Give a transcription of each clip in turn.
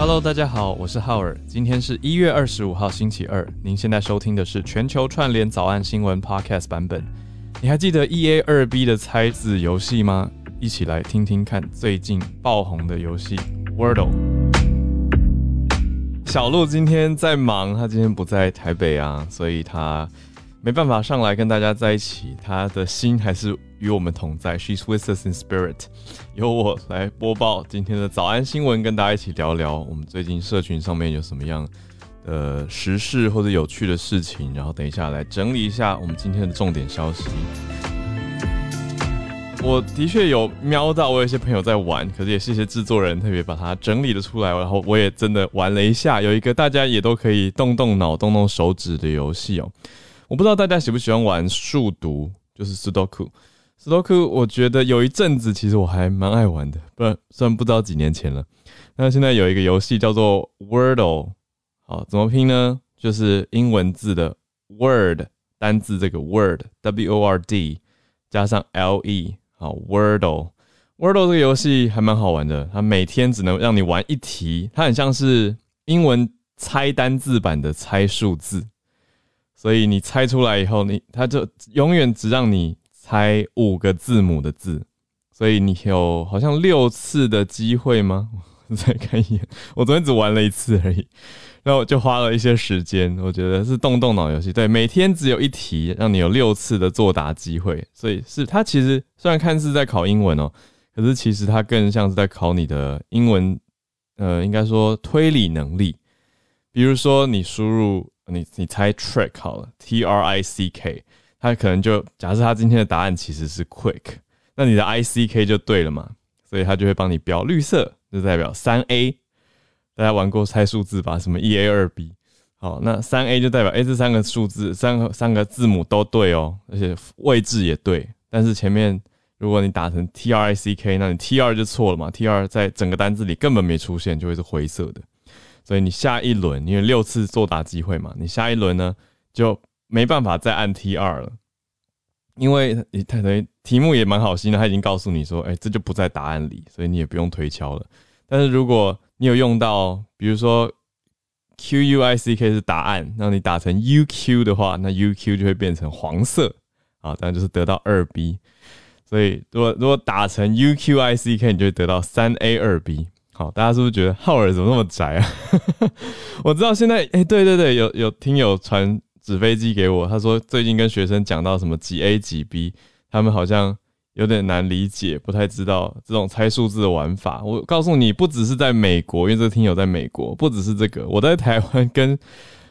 Hello，大家好，我是浩尔。今天是一月二十五号，星期二。您现在收听的是全球串联早安新闻 Podcast 版本。你还记得 E A 二 B 的猜字游戏吗？一起来听听看最近爆红的游戏 Wordle。小鹿今天在忙，他今天不在台北啊，所以他没办法上来跟大家在一起。他的心还是与我们同在，She's with us in spirit。由我来播报今天的早安新闻，跟大家一起聊聊我们最近社群上面有什么样的时事或者有趣的事情。然后等一下来整理一下我们今天的重点消息。我的确有瞄到，我有些朋友在玩，可是也谢谢制作人特别把它整理了出来，然后我也真的玩了一下，有一个大家也都可以动动脑、动动手指的游戏哦。我不知道大家喜不喜欢玩数独，就是 Sudoku。Sudoku，我觉得有一阵子其实我还蛮爱玩的，不然虽然不知道几年前了。那现在有一个游戏叫做 Wordle，好，怎么拼呢？就是英文字的 Word 单字这个 Word，W O R D 加上 L E，好，Wordle。Wordle 这个游戏还蛮好玩的，它每天只能让你玩一题，它很像是英文猜单字版的猜数字。所以你猜出来以后，你它就永远只让你猜五个字母的字，所以你有好像六次的机会吗？我再看一眼，我昨天只玩了一次而已，然后就花了一些时间。我觉得是动动脑游戏，对，每天只有一题，让你有六次的作答机会。所以是它其实虽然看似在考英文哦，可是其实它更像是在考你的英文，呃，应该说推理能力。比如说你输入。你你猜 trick 好了，T R I C K，他可能就假设他今天的答案其实是 quick，那你的 I C K 就对了嘛，所以他就会帮你标绿色，就代表三 A。大家玩过猜数字吧？什么一 A 二 B，好，那三 A 就代表 A 这三个数字，三个三个字母都对哦，而且位置也对。但是前面如果你打成 T R I C K，那你 t r 就错了嘛，t r 在整个单字里根本没出现，就会是灰色的。所以你下一轮，因为六次作答机会嘛，你下一轮呢就没办法再按 T 二了，因为你等于题目也蛮好心的，他已经告诉你说，哎，这就不在答案里，所以你也不用推敲了。但是如果你有用到，比如说 Q U I C K 是答案，那你打成 U Q 的话，那 U Q 就会变成黄色啊，当然就是得到二 B。所以如果如果打成 U Q I C K，你就会得到三 A 二 B。好，大家是不是觉得浩尔怎么那么宅啊？我知道现在，哎，对对对，有有听友传纸飞机给我，他说最近跟学生讲到什么几 A 几 B，他们好像有点难理解，不太知道这种猜数字的玩法。我告诉你，不只是在美国，因为这个听友在美国，不只是这个，我在台湾跟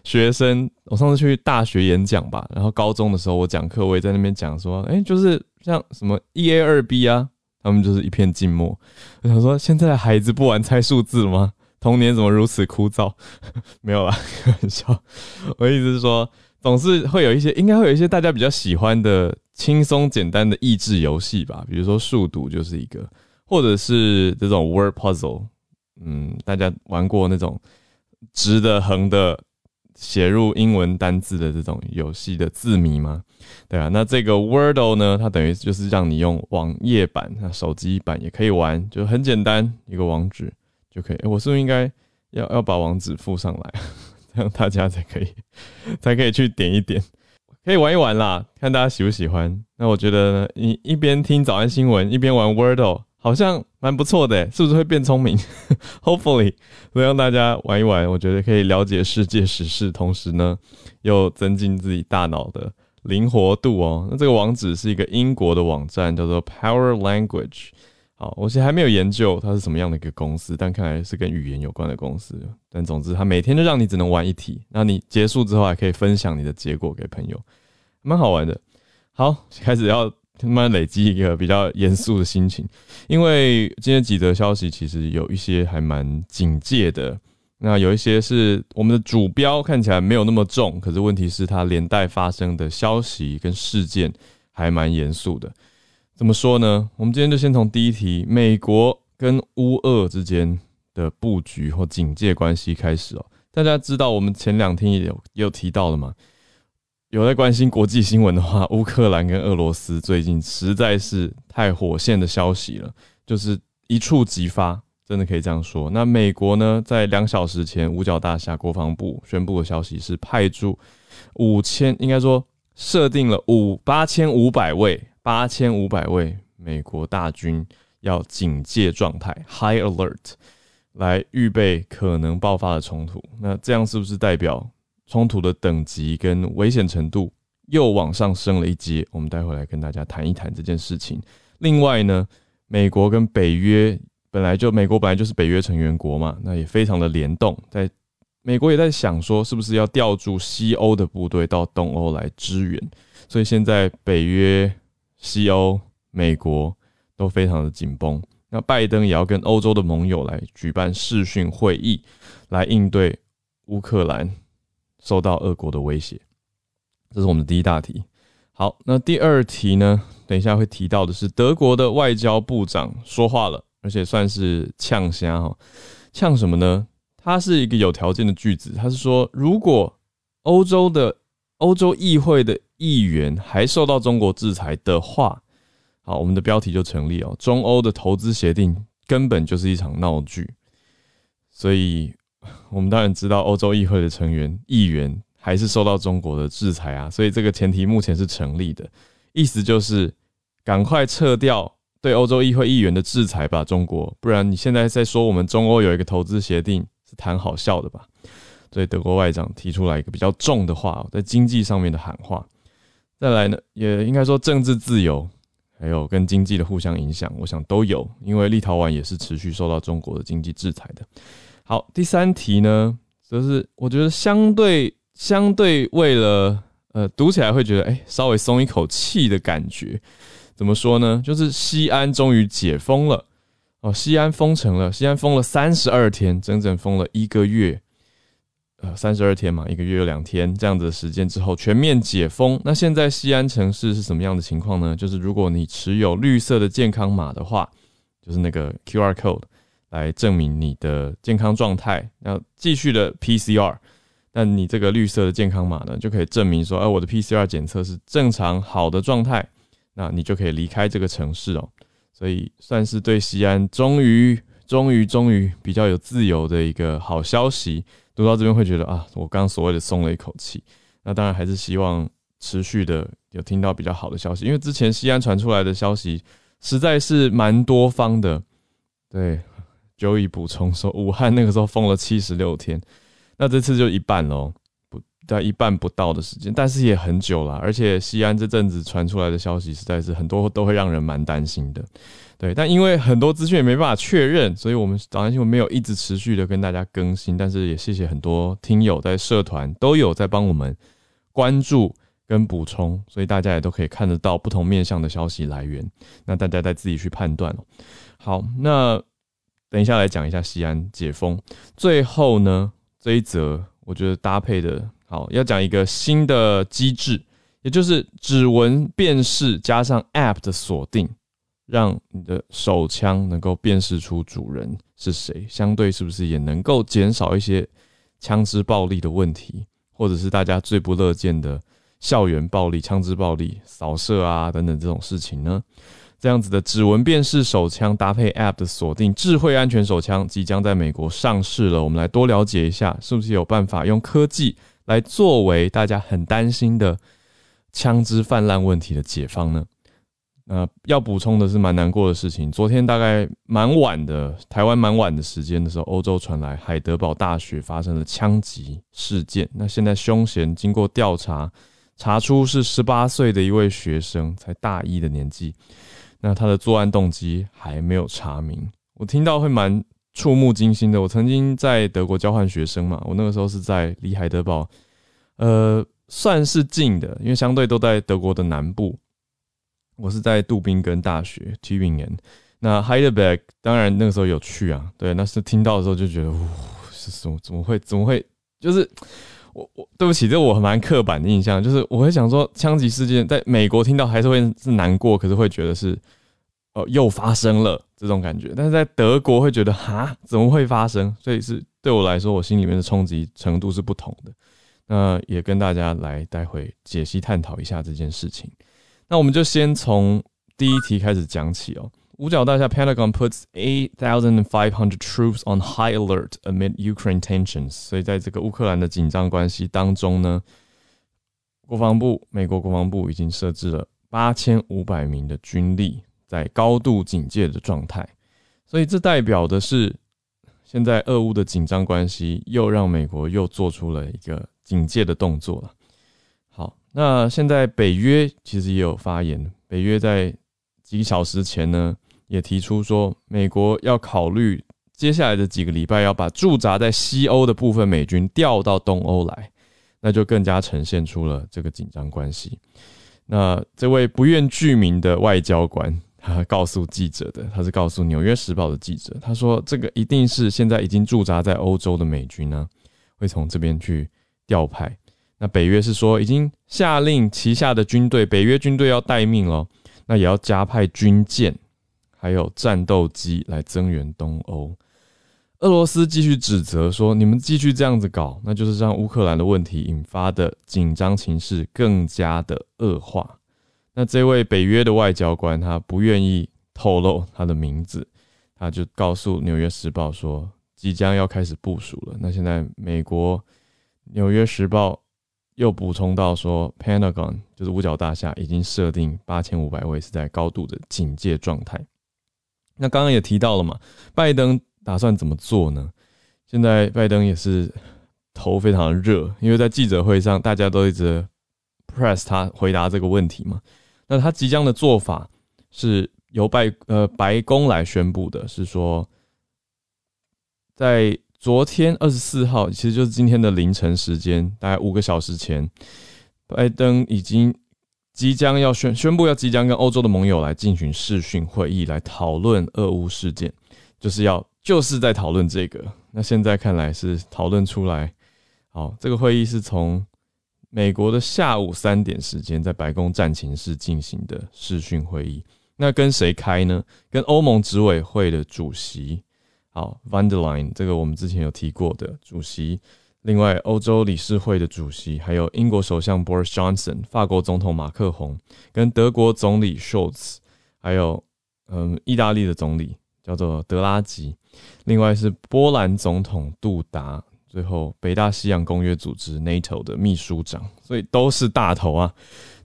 学生，我上次去大学演讲吧，然后高中的时候我讲课，我也在那边讲说，哎，就是像什么一 A 二 B 啊。他们就是一片静默。我想说，现在的孩子不玩猜数字了吗？童年怎么如此枯燥？没有啦，开玩笑。我意思是说，总是会有一些，应该会有一些大家比较喜欢的轻松简单的益智游戏吧。比如说数独就是一个，或者是这种 word puzzle。嗯，大家玩过那种直的、横的。写入英文单字的这种游戏的字谜吗？对啊，那这个 Wordle 呢，它等于就是让你用网页版，那手机版也可以玩，就很简单，一个网址就可以。我是不是应该要要把网址附上来，这样大家才可以 才可以去点一点，可以玩一玩啦，看大家喜不喜欢。那我觉得你一边听早安新闻，一边玩 Wordle。好像蛮不错的，是不是会变聪明？Hopefully，会让大家玩一玩，我觉得可以了解世界时事，同时呢又增进自己大脑的灵活度哦。那这个网址是一个英国的网站，叫做 Power Language。好，我现在还没有研究它是什么样的一个公司，但看来是跟语言有关的公司。但总之，它每天都让你只能玩一题，那你结束之后还可以分享你的结果给朋友，蛮好玩的。好，开始要。慢慢累积一个比较严肃的心情，因为今天几则消息其实有一些还蛮警戒的，那有一些是我们的主标看起来没有那么重，可是问题是它连带发生的消息跟事件还蛮严肃的。怎么说呢？我们今天就先从第一题，美国跟乌俄之间的布局或警戒关系开始哦。大家知道我们前两天也有也有提到了嘛？有在关心国际新闻的话，乌克兰跟俄罗斯最近实在是太火线的消息了，就是一触即发，真的可以这样说。那美国呢，在两小时前，五角大厦国防部宣布的消息是派驻五千，应该说设定了五八千五百位，八千五百位美国大军要警戒状态 （High Alert） 来预备可能爆发的冲突。那这样是不是代表冲突的等级跟危险程度又往上升了一阶？我们待会来跟大家谈一谈这件事情。另外呢，美国跟北约。本来就美国本来就是北约成员国嘛，那也非常的联动。在美国也在想说，是不是要调驻西欧的部队到东欧来支援？所以现在北约、西欧、美国都非常的紧绷。那拜登也要跟欧洲的盟友来举办视讯会议，来应对乌克兰受到俄国的威胁。这是我们的第一大题。好，那第二题呢？等一下会提到的是德国的外交部长说话了。而且算是呛虾哈，呛什么呢？它是一个有条件的句子，它是说，如果欧洲的欧洲议会的议员还受到中国制裁的话，好，我们的标题就成立哦。中欧的投资协定根本就是一场闹剧，所以我们当然知道欧洲议会的成员议员还是受到中国的制裁啊，所以这个前提目前是成立的，意思就是赶快撤掉。对欧洲议会议员的制裁吧，中国，不然你现在在说我们中欧有一个投资协定是谈好笑的吧？所以德国外长提出来一个比较重的话，在经济上面的喊话。再来呢，也应该说政治自由，还有跟经济的互相影响，我想都有，因为立陶宛也是持续受到中国的经济制裁的。好，第三题呢，则是我觉得相对相对为了呃读起来会觉得哎稍微松一口气的感觉。怎么说呢？就是西安终于解封了哦，西安封城了，西安封了三十二天，整整封了一个月，呃，三十二天嘛，一个月有两天这样子的时间之后全面解封。那现在西安城市是什么样的情况呢？就是如果你持有绿色的健康码的话，就是那个 QR code 来证明你的健康状态，要继续的 PCR，那你这个绿色的健康码呢，就可以证明说，哎，我的 PCR 检测是正常好的状态。那你就可以离开这个城市哦，所以算是对西安终于、终于、终于比较有自由的一个好消息。读到这边会觉得啊，我刚所谓的松了一口气。那当然还是希望持续的有听到比较好的消息，因为之前西安传出来的消息实在是蛮多方的。对，久以补充说，武汉那个时候封了七十六天，那这次就一半喽。在一半不到的时间，但是也很久了。而且西安这阵子传出来的消息，实在是很多都会让人蛮担心的。对，但因为很多资讯也没办法确认，所以我们早安新闻没有一直持续的跟大家更新。但是也谢谢很多听友在社团都有在帮我们关注跟补充，所以大家也都可以看得到不同面向的消息来源。那大家再自己去判断好，那等一下来讲一下西安解封。最后呢，这一则我觉得搭配的。好，要讲一个新的机制，也就是指纹辨识加上 App 的锁定，让你的手枪能够辨识出主人是谁。相对是不是也能够减少一些枪支暴力的问题，或者是大家最不乐见的校园暴力、枪支暴力、扫射啊等等这种事情呢？这样子的指纹辨识手枪搭配 App 的锁定，智慧安全手枪即将在美国上市了。我们来多了解一下，是不是有办法用科技？来作为大家很担心的枪支泛滥问题的解放呢？呃，要补充的是蛮难过的事情。昨天大概蛮晚的，台湾蛮晚的时间的时候，欧洲传来海德堡大学发生了枪击事件。那现在凶嫌经过调查，查出是十八岁的一位学生，才大一的年纪。那他的作案动机还没有查明。我听到会蛮。触目惊心的，我曾经在德国交换学生嘛，我那个时候是在离海德堡，呃，算是近的，因为相对都在德国的南部。我是在杜宾根大学 Tübingen，那 Heidelberg 当然那个时候有去啊，对，那是听到的时候就觉得，哇，是什么？怎么会？怎么会？就是我我对不起，这我很蛮刻板的印象，就是我会想说，枪击事件在美国听到还是会是难过，可是会觉得是。哦，又发生了这种感觉，但是在德国会觉得哈，怎么会发生？所以是对我来说，我心里面的冲击程度是不同的。那也跟大家来待会解析探讨一下这件事情。那我们就先从第一题开始讲起哦。五角大厦 Pentagon puts eight thousand five hundred troops on high alert amid Ukraine tensions。所以在这个乌克兰的紧张关系当中呢，国防部美国国防部已经设置了八千五百名的军力，在高度警戒的状态。所以这代表的是，现在俄乌的紧张关系又让美国又做出了一个警戒的动作了。好，那现在北约其实也有发言，北约在几个小时前呢。也提出说，美国要考虑接下来的几个礼拜要把驻扎在西欧的部分美军调到东欧来，那就更加呈现出了这个紧张关系。那这位不愿具名的外交官，他告诉记者的，他是告诉《纽约时报》的记者，他说这个一定是现在已经驻扎在欧洲的美军呢，会从这边去调派。那北约是说已经下令旗下的军队，北约军队要待命了，那也要加派军舰。还有战斗机来增援东欧，俄罗斯继续指责说：“你们继续这样子搞，那就是让乌克兰的问题引发的紧张情势更加的恶化。”那这位北约的外交官他不愿意透露他的名字，他就告诉《纽约时报》说：“即将要开始部署了。”那现在美国《纽约时报》又补充到说：“Pentagon 就是五角大厦已经设定八千五百位是在高度的警戒状态。”那刚刚也提到了嘛，拜登打算怎么做呢？现在拜登也是头非常的热，因为在记者会上大家都一直 press 他回答这个问题嘛。那他即将的做法是由拜呃白宫来宣布的，是说在昨天二十四号，其实就是今天的凌晨时间，大概五个小时前，拜登已经。即将要宣宣布要即将跟欧洲的盟友来进行视讯会议，来讨论俄乌事件，就是要就是在讨论这个。那现在看来是讨论出来，好，这个会议是从美国的下午三点时间在白宫战情室进行的视讯会议。那跟谁开呢？跟欧盟执委会的主席，好，Vanderline，这个我们之前有提过的主席。另外，欧洲理事会的主席，还有英国首相 Boris Johnson、法国总统马克宏，跟德国总理 Scholz，还有嗯，意大利的总理叫做德拉吉。另外是波兰总统杜达，最后北大西洋公约组织 NATO 的秘书长，所以都是大头啊，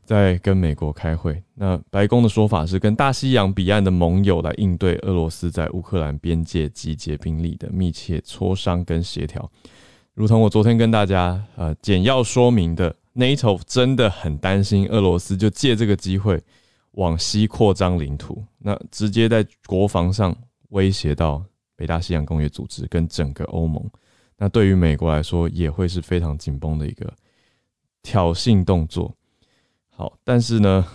在跟美国开会。那白宫的说法是，跟大西洋彼岸的盟友来应对俄罗斯在乌克兰边界集结兵力的密切磋商跟协调。如同我昨天跟大家呃简要说明的，NATO 真的很担心俄罗斯就借这个机会往西扩张领土，那直接在国防上威胁到北大西洋公约组织跟整个欧盟。那对于美国来说也会是非常紧绷的一个挑衅动作。好，但是呢，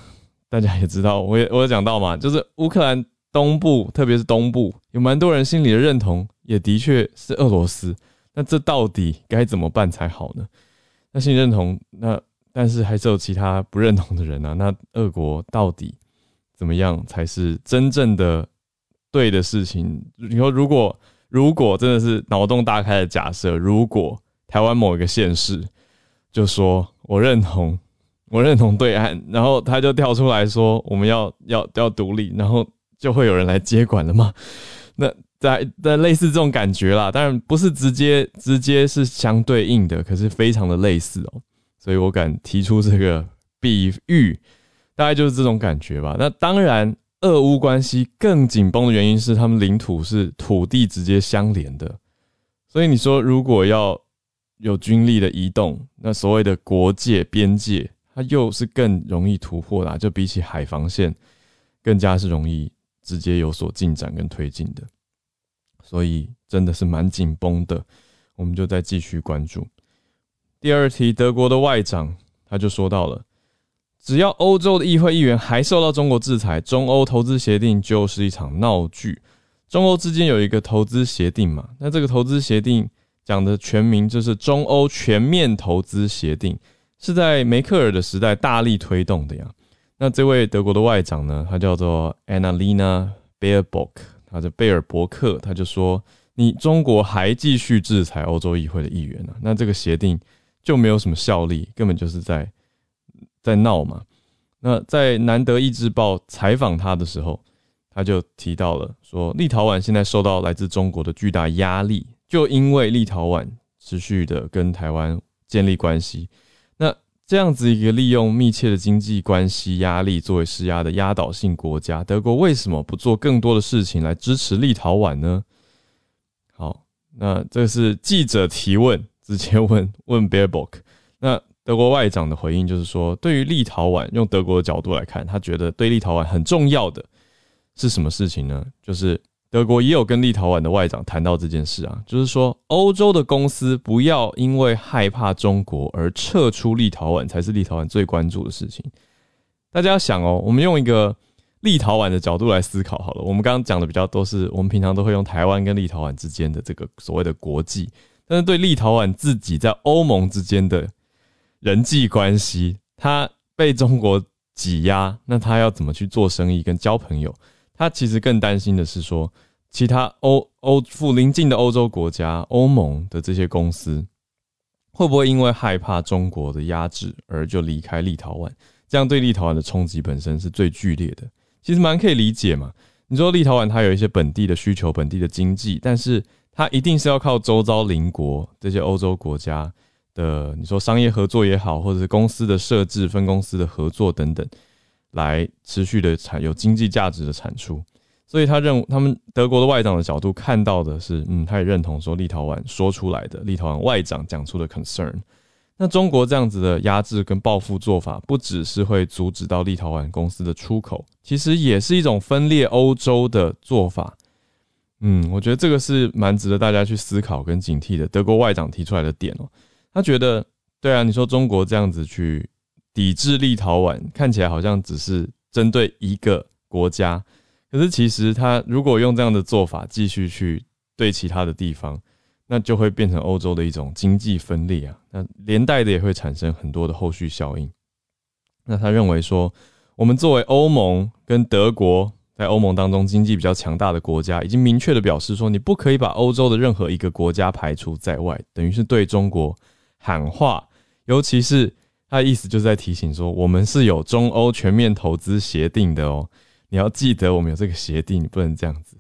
大家也知道，我也我有讲到嘛，就是乌克兰东部，特别是东部，有蛮多人心里的认同，也的确是俄罗斯。那这到底该怎么办才好呢？那心里认同，那但是还是有其他不认同的人啊。那俄国到底怎么样才是真正的对的事情？你说，如果如果真的是脑洞大开的假设，如果台湾某一个县市就说我认同，我认同对岸，然后他就跳出来说我们要 要要独立，然后就会有人来接管了吗？那？在在类似这种感觉啦，当然不是直接直接是相对应的，可是非常的类似哦，所以我敢提出这个比喻，大概就是这种感觉吧。那当然，俄乌关系更紧绷的原因是他们领土是土地直接相连的，所以你说如果要有军力的移动，那所谓的国界边界，它又是更容易突破的，就比起海防线更加是容易直接有所进展跟推进的。所以真的是蛮紧绷的，我们就再继续关注。第二题，德国的外长他就说到了，只要欧洲的议会议员还受到中国制裁，中欧投资协定就是一场闹剧。中欧之间有一个投资协定嘛，那这个投资协定讲的全名就是中欧全面投资协定，是在梅克尔的时代大力推动的呀。那这位德国的外长呢，他叫做 Annalena Baerbock。他的贝尔伯克他就说：“你中国还继续制裁欧洲议会的议员呢？那这个协定就没有什么效力，根本就是在在闹嘛。”那在《南德意志报》采访他的时候，他就提到了说，立陶宛现在受到来自中国的巨大压力，就因为立陶宛持续的跟台湾建立关系，那这样子一个利用密切的经济关系压力作为施压的压倒性国家，德国为什么不做更多的事情来支持立陶宛呢？好，那这是记者提问，直接问问 Bearbook。德国外长的回应就是说，对于立陶宛，用德国的角度来看，他觉得对立陶宛很重要的是什么事情呢？就是德国也有跟立陶宛的外长谈到这件事啊，就是说欧洲的公司不要因为害怕中国而撤出立陶宛，才是立陶宛最关注的事情。大家要想哦，我们用一个立陶宛的角度来思考好了。我们刚刚讲的比较多是，我们平常都会用台湾跟立陶宛之间的这个所谓的国际，但是对立陶宛自己在欧盟之间的。人际关系，他被中国挤压，那他要怎么去做生意跟交朋友？他其实更担心的是说，其他欧欧附邻近的欧洲国家、欧盟的这些公司，会不会因为害怕中国的压制而就离开立陶宛？这样对立陶宛的冲击本身是最剧烈的。其实蛮可以理解嘛。你说立陶宛它有一些本地的需求、本地的经济，但是它一定是要靠周遭邻国这些欧洲国家。的，你说商业合作也好，或者是公司的设置、分公司的合作等等，来持续的产有经济价值的产出。所以他认他们德国的外长的角度看到的是，嗯，他也认同说立陶宛说出来的，立陶宛外长讲出的 concern。那中国这样子的压制跟报复做法，不只是会阻止到立陶宛公司的出口，其实也是一种分裂欧洲的做法。嗯，我觉得这个是蛮值得大家去思考跟警惕的。德国外长提出来的点哦。他觉得，对啊，你说中国这样子去抵制立陶宛，看起来好像只是针对一个国家，可是其实他如果用这样的做法继续去对其他的地方，那就会变成欧洲的一种经济分裂啊，那连带的也会产生很多的后续效应。那他认为说，我们作为欧盟跟德国在欧盟当中经济比较强大的国家，已经明确的表示说，你不可以把欧洲的任何一个国家排除在外，等于是对中国。喊话，尤其是他的意思就是在提醒说，我们是有中欧全面投资协定的哦，你要记得我们有这个协定，你不能这样子。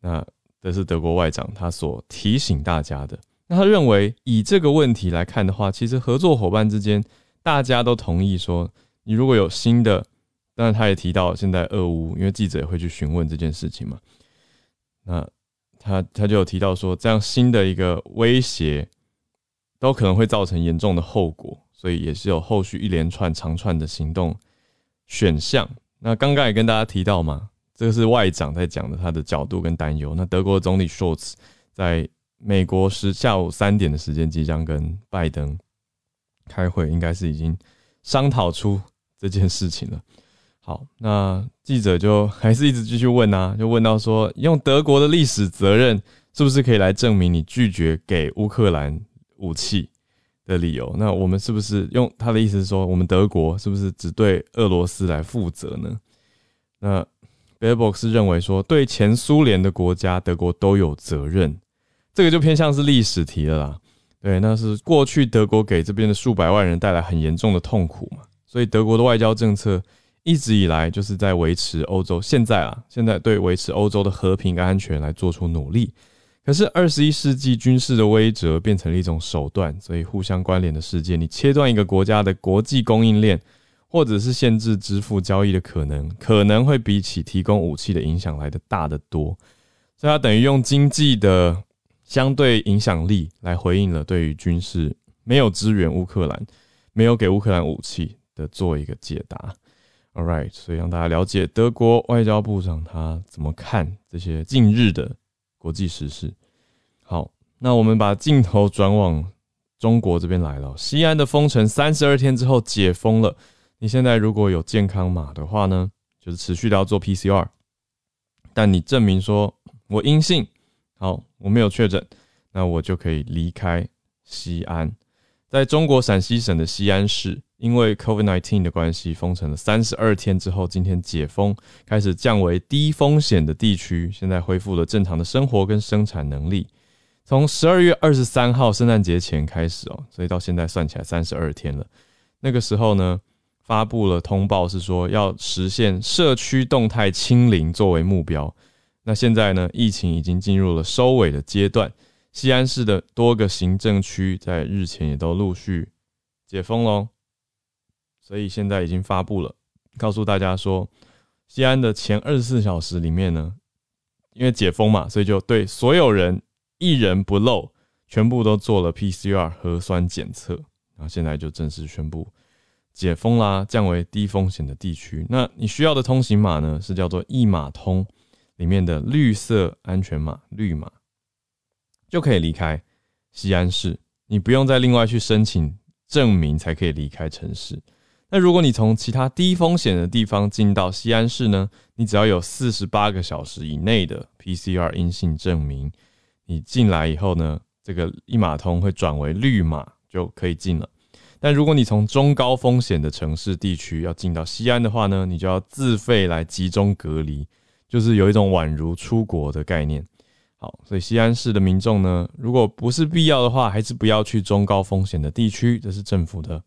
那这是德国外长他所提醒大家的。那他认为以这个问题来看的话，其实合作伙伴之间大家都同意说，你如果有新的，当然他也提到现在俄乌，因为记者也会去询问这件事情嘛。那他他就有提到说，这样新的一个威胁。都可能会造成严重的后果，所以也是有后续一连串长串的行动选项。那刚刚也跟大家提到嘛，这个是外长在讲的他的角度跟担忧。那德国总理 Scholz 在美国时下午三点的时间即将跟拜登开会，应该是已经商讨出这件事情了。好，那记者就还是一直继续问啊，就问到说，用德国的历史责任是不是可以来证明你拒绝给乌克兰？武器的理由，那我们是不是用他的意思是说，我们德国是不是只对俄罗斯来负责呢？那 b e l b o x 是认为说，对前苏联的国家，德国都有责任，这个就偏向是历史题了啦。对，那是过去德国给这边的数百万人带来很严重的痛苦嘛，所以德国的外交政策一直以来就是在维持欧洲，现在啊，现在对维持欧洲的和平跟安全来做出努力。可是二十一世纪军事的威慑变成了一种手段，所以互相关联的世界，你切断一个国家的国际供应链，或者是限制支付交易的可能，可能会比起提供武器的影响来的大得多。所以它等于用经济的相对影响力来回应了对于军事没有支援乌克兰、没有给乌克兰武器的做一个解答。All right，所以让大家了解德国外交部长他怎么看这些近日的。国际时事，好，那我们把镜头转往中国这边来了。西安的封城三十二天之后解封了，你现在如果有健康码的话呢，就是持续的要做 PCR，但你证明说我阴性，好，我没有确诊，那我就可以离开西安。在中国陕西省的西安市。因为 COVID-19 的关系，封城了三十二天之后，今天解封，开始降为低风险的地区，现在恢复了正常的生活跟生产能力。从十二月二十三号圣诞节前开始哦，所以到现在算起来三十二天了。那个时候呢，发布了通报，是说要实现社区动态清零作为目标。那现在呢，疫情已经进入了收尾的阶段，西安市的多个行政区在日前也都陆续解封喽。所以现在已经发布了，告诉大家说，西安的前二十四小时里面呢，因为解封嘛，所以就对所有人一人不漏，全部都做了 PCR 核酸检测，然后现在就正式宣布解封啦，降为低风险的地区。那你需要的通行码呢，是叫做一码通里面的绿色安全码绿码，就可以离开西安市，你不用再另外去申请证明才可以离开城市。那如果你从其他低风险的地方进到西安市呢？你只要有四十八个小时以内的 PCR 阴性证明，你进来以后呢，这个一码通会转为绿码就可以进了。但如果你从中高风险的城市地区要进到西安的话呢，你就要自费来集中隔离，就是有一种宛如出国的概念。好，所以西安市的民众呢，如果不是必要的话，还是不要去中高风险的地区，这是政府的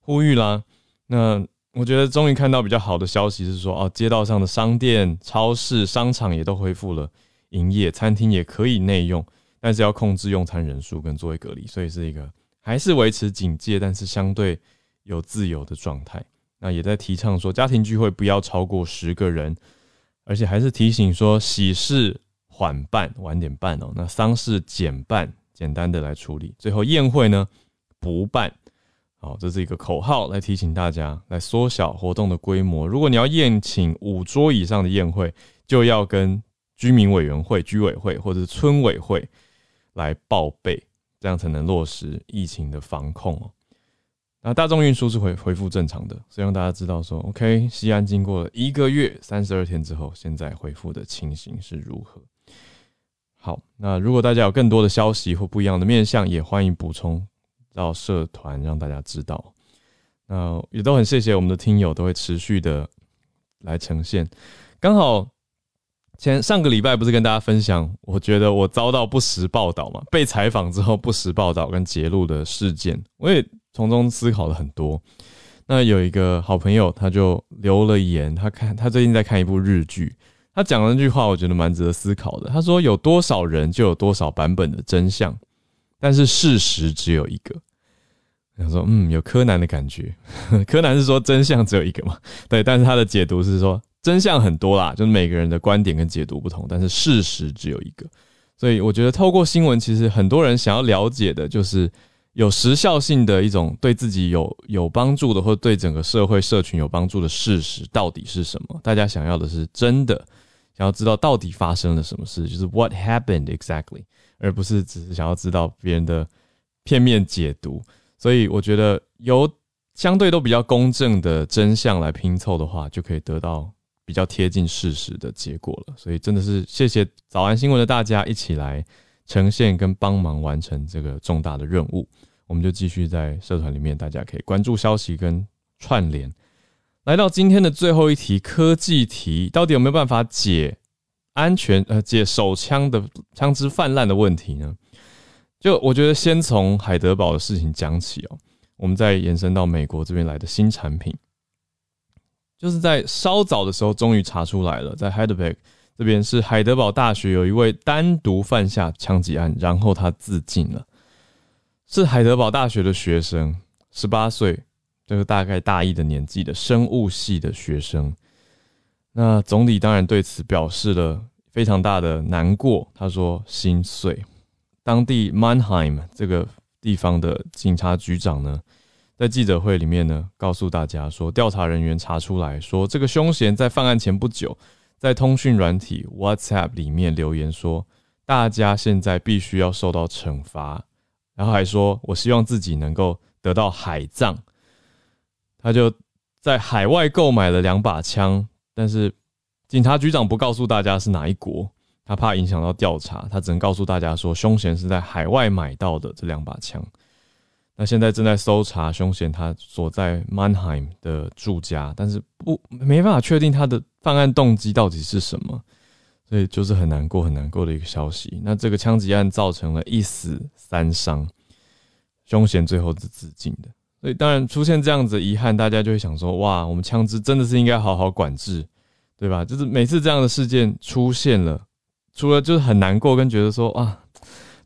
呼吁啦。那我觉得终于看到比较好的消息是说，哦，街道上的商店、超市、商场也都恢复了营业，餐厅也可以内用，但是要控制用餐人数跟座位隔离，所以是一个还是维持警戒，但是相对有自由的状态。那也在提倡说，家庭聚会不要超过十个人，而且还是提醒说，喜事缓办，晚点办哦。那丧事简办，简单的来处理。最后宴会呢，不办。好，这是一个口号，来提醒大家，来缩小活动的规模。如果你要宴请五桌以上的宴会，就要跟居民委员会、居委会或者是村委会来报备，这样才能落实疫情的防控哦。那大众运输是恢恢复正常的，所以让大家知道说，OK，西安经过了一个月三十二天之后，现在恢复的情形是如何？好，那如果大家有更多的消息或不一样的面向，也欢迎补充。到社团让大家知道，那也都很谢谢我们的听友都会持续的来呈现。刚好前上个礼拜不是跟大家分享，我觉得我遭到不实报道嘛，被采访之后不实报道跟揭露的事件，我也从中思考了很多。那有一个好朋友他就留了言，他看他最近在看一部日剧，他讲了那句话，我觉得蛮值得思考的。他说：“有多少人就有多少版本的真相，但是事实只有一个。”想说，嗯，有柯南的感觉。柯南是说真相只有一个嘛？对，但是他的解读是说真相很多啦，就是每个人的观点跟解读不同，但是事实只有一个。所以我觉得透过新闻，其实很多人想要了解的就是有时效性的一种对自己有有帮助的，或对整个社会社群有帮助的事实到底是什么？大家想要的是真的，想要知道到底发生了什么事，就是 What happened exactly，而不是只是想要知道别人的片面解读。所以我觉得由相对都比较公正的真相来拼凑的话，就可以得到比较贴近事实的结果了。所以真的是谢谢早安新闻的大家一起来呈现跟帮忙完成这个重大的任务。我们就继续在社团里面，大家可以关注消息跟串联。来到今天的最后一题科技题，到底有没有办法解安全呃解手枪的枪支泛滥的问题呢？就我觉得，先从海德堡的事情讲起哦，我们再延伸到美国这边来的新产品，就是在稍早的时候，终于查出来了，在 head bag 这边是海德堡大学有一位单独犯下枪击案，然后他自尽了，是海德堡大学的学生，十八岁，就是大概大一的年纪的生物系的学生。那总理当然对此表示了非常大的难过，他说心碎。当地 Mannheim 这个地方的警察局长呢，在记者会里面呢，告诉大家说，调查人员查出来说，这个凶嫌在犯案前不久，在通讯软体 WhatsApp 里面留言说，大家现在必须要受到惩罚，然后还说我希望自己能够得到海葬。他就在海外购买了两把枪，但是警察局长不告诉大家是哪一国。他怕影响到调查，他只能告诉大家说，凶嫌是在海外买到的这两把枪。那现在正在搜查凶嫌他所在 Mannheim 的住家，但是不没办法确定他的犯案动机到底是什么，所以就是很难过很难过的一个消息。那这个枪击案造成了一死三伤，凶嫌最后是自尽的。所以当然出现这样子遗憾，大家就会想说：哇，我们枪支真的是应该好好管制，对吧？就是每次这样的事件出现了，除了就是很难过，跟觉得说啊，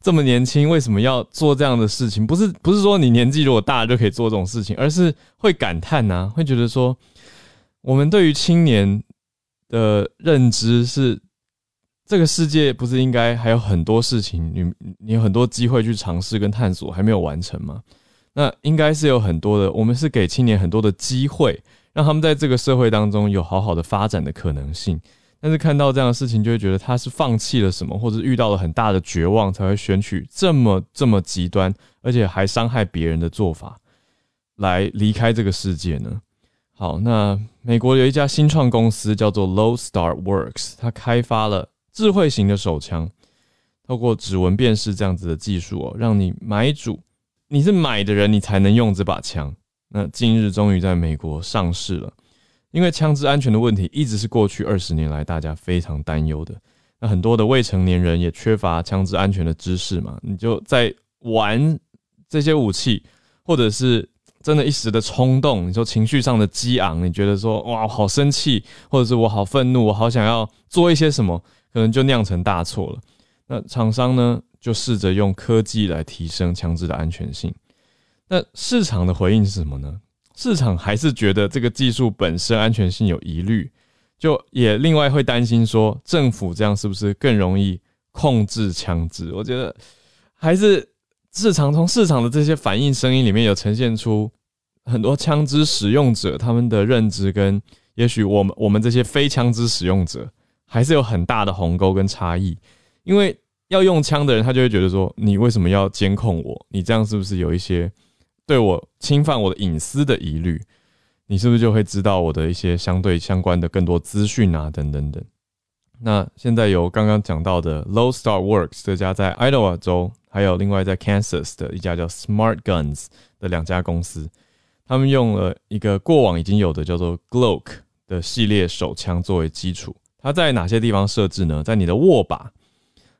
这么年轻为什么要做这样的事情？不是不是说你年纪如果大就可以做这种事情，而是会感叹呐，会觉得说，我们对于青年的认知是，这个世界不是应该还有很多事情，你你有很多机会去尝试跟探索，还没有完成吗？那应该是有很多的，我们是给青年很多的机会，让他们在这个社会当中有好好的发展的可能性。但是看到这样的事情，就会觉得他是放弃了什么，或者遇到了很大的绝望，才会选取这么这么极端，而且还伤害别人的做法，来离开这个世界呢？好，那美国有一家新创公司叫做 Low Star Works，它开发了智慧型的手枪，透过指纹辨识这样子的技术哦，让你买主。你是买的人，你才能用这把枪。那近日终于在美国上市了，因为枪支安全的问题一直是过去二十年来大家非常担忧的。那很多的未成年人也缺乏枪支安全的知识嘛，你就在玩这些武器，或者是真的一时的冲动，你说情绪上的激昂，你觉得说哇好生气，或者是我好愤怒，我好想要做一些什么，可能就酿成大错了。那厂商呢？就试着用科技来提升枪支的安全性。那市场的回应是什么呢？市场还是觉得这个技术本身安全性有疑虑，就也另外会担心说，政府这样是不是更容易控制枪支？我觉得还是市场从市场的这些反应声音里面有呈现出很多枪支使用者他们的认知跟也许我们我们这些非枪支使用者还是有很大的鸿沟跟差异，因为。要用枪的人，他就会觉得说：“你为什么要监控我？你这样是不是有一些对我侵犯我的隐私的疑虑？你是不是就会知道我的一些相对相关的更多资讯啊？等等等。”那现在有刚刚讲到的 Low Star Works 这家在 Idaho 州，还有另外在 Kansas 的一家叫 Smart Guns 的两家公司，他们用了一个过往已经有的叫做 Glock 的系列手枪作为基础。它在哪些地方设置呢？在你的握把。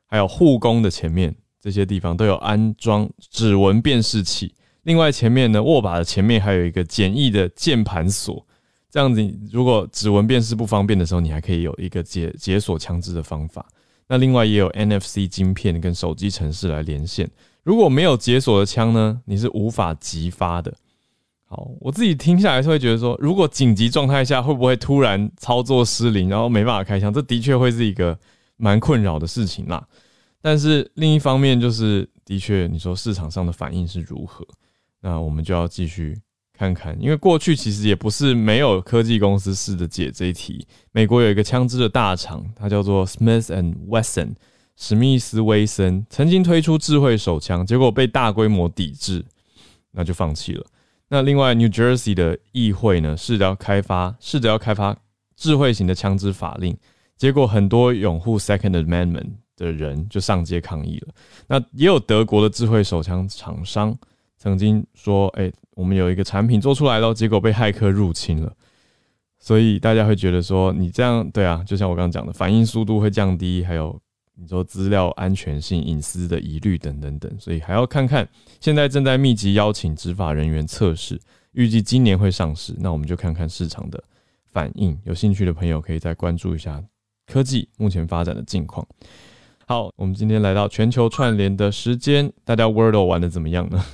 还有护弓的前面这些地方都有安装指纹辨识器。另外前面呢，握把的前面还有一个简易的键盘锁，这样子如果指纹辨识不方便的时候，你还可以有一个解解锁枪支的方法。那另外也有 NFC 晶片跟手机程式来连线。如果没有解锁的枪呢，你是无法激发的。好，我自己听下来是会觉得说，如果紧急状态下会不会突然操作失灵，然后没办法开枪？这的确会是一个。蛮困扰的事情啦，但是另一方面就是，的确你说市场上的反应是如何，那我们就要继续看看，因为过去其实也不是没有科技公司试着解这一题。美国有一个枪支的大厂，它叫做 Smith and Wesson，史密斯威森，曾经推出智慧手枪，结果被大规模抵制，那就放弃了。那另外 New Jersey 的议会呢，试着要开发，试着要开发智慧型的枪支法令。结果很多拥护 Second Amendment 的人就上街抗议了。那也有德国的智慧手枪厂商曾经说：“哎，我们有一个产品做出来了，结果被骇客入侵了。”所以大家会觉得说：“你这样对啊，就像我刚刚讲的，反应速度会降低，还有你说资料安全性、隐私的疑虑等等等。”所以还要看看。现在正在密集邀请执法人员测试，预计今年会上市。那我们就看看市场的反应。有兴趣的朋友可以再关注一下。科技目前发展的近况。好，我们今天来到全球串联的时间，大家 Wordle 玩的怎么样呢？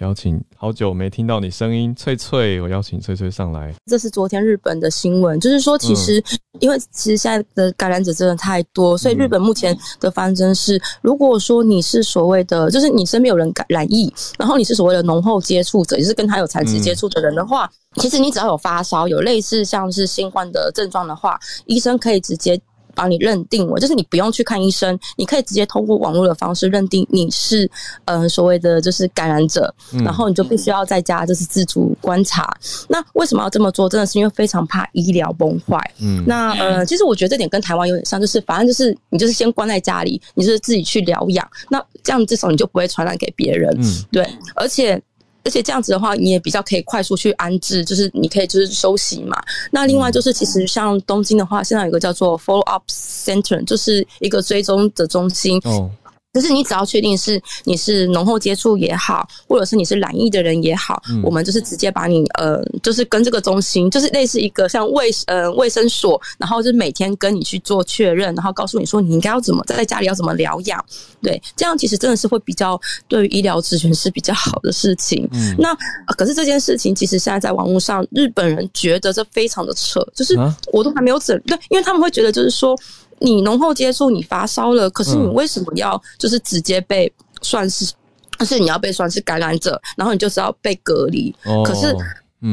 邀请好久没听到你声音，翠翠，我邀请翠翠上来。这是昨天日本的新闻，就是说，其实因为其实现在的感染者真的太多，所以日本目前的方针是，如果说你是所谓的，就是你身边有人感染疫，然后你是所谓的浓厚接触者，也是跟他有长期接触的人的话。其实你只要有发烧，有类似像是新冠的症状的话，医生可以直接帮你认定我，就是你不用去看医生，你可以直接通过网络的方式认定你是呃所谓的就是感染者，然后你就必须要在家就是自主观察。那为什么要这么做？真的是因为非常怕医疗崩坏。嗯，那呃，其实我觉得这点跟台湾有点像，就是反正就是你就是先关在家里，你就是自己去疗养，那这样至少你就不会传染给别人。嗯，对，而且。而且这样子的话，你也比较可以快速去安置，就是你可以就是休息嘛。那另外就是，其实像东京的话，现在有个叫做 Follow Up Center，就是一个追踪的中心。哦。可是你只要确定是你是浓厚接触也好，或者是你是染疫的人也好，我们就是直接把你呃，就是跟这个中心，就是类似一个像卫呃卫生所，然后就是每天跟你去做确认，然后告诉你说你应该要怎么在家里要怎么疗养，对，这样其实真的是会比较对于医疗咨询是比较好的事情。那可是这件事情其实现在在网络上，日本人觉得这非常的扯，就是我都还没有诊对，因为他们会觉得就是说。你浓厚接触，你发烧了，可是你为什么要就是直接被算是，就是你要被算是感染者，然后你就是要被隔离。可是，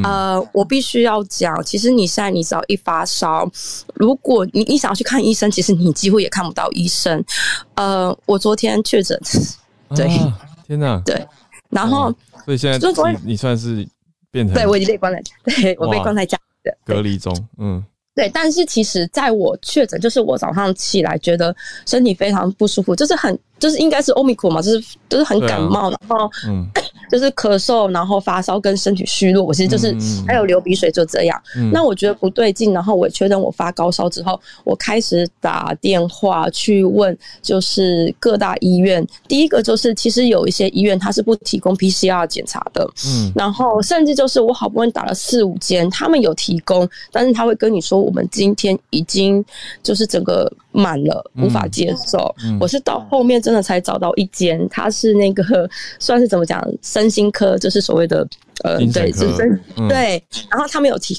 呃，我必须要讲，其实你现在你只要一发烧，如果你你想要去看医生，其实你几乎也看不到医生。呃，我昨天确诊，对，天哪，对，然后所以现在你你算是变成，对我已经被关在，对我被关在家的隔离中，嗯。对，但是其实在我确诊，就是我早上起来觉得身体非常不舒服，就是很。就是应该是欧米克嘛，就是就是很感冒，然后就是咳嗽，然后发烧跟身体虚弱，我其实就是还有流鼻水，就这样。那我觉得不对劲，然后我确认我发高烧之后，我开始打电话去问，就是各大医院。第一个就是其实有一些医院它是不提供 PCR 检查的，嗯，然后甚至就是我好不容易打了四五间，他们有提供，但是他会跟你说我们今天已经就是整个满了，无法接受。我是到后面。真的才找到一间，他是那个 算是怎么讲，身心科，就是所谓的呃，对，是身对，然后他们有提。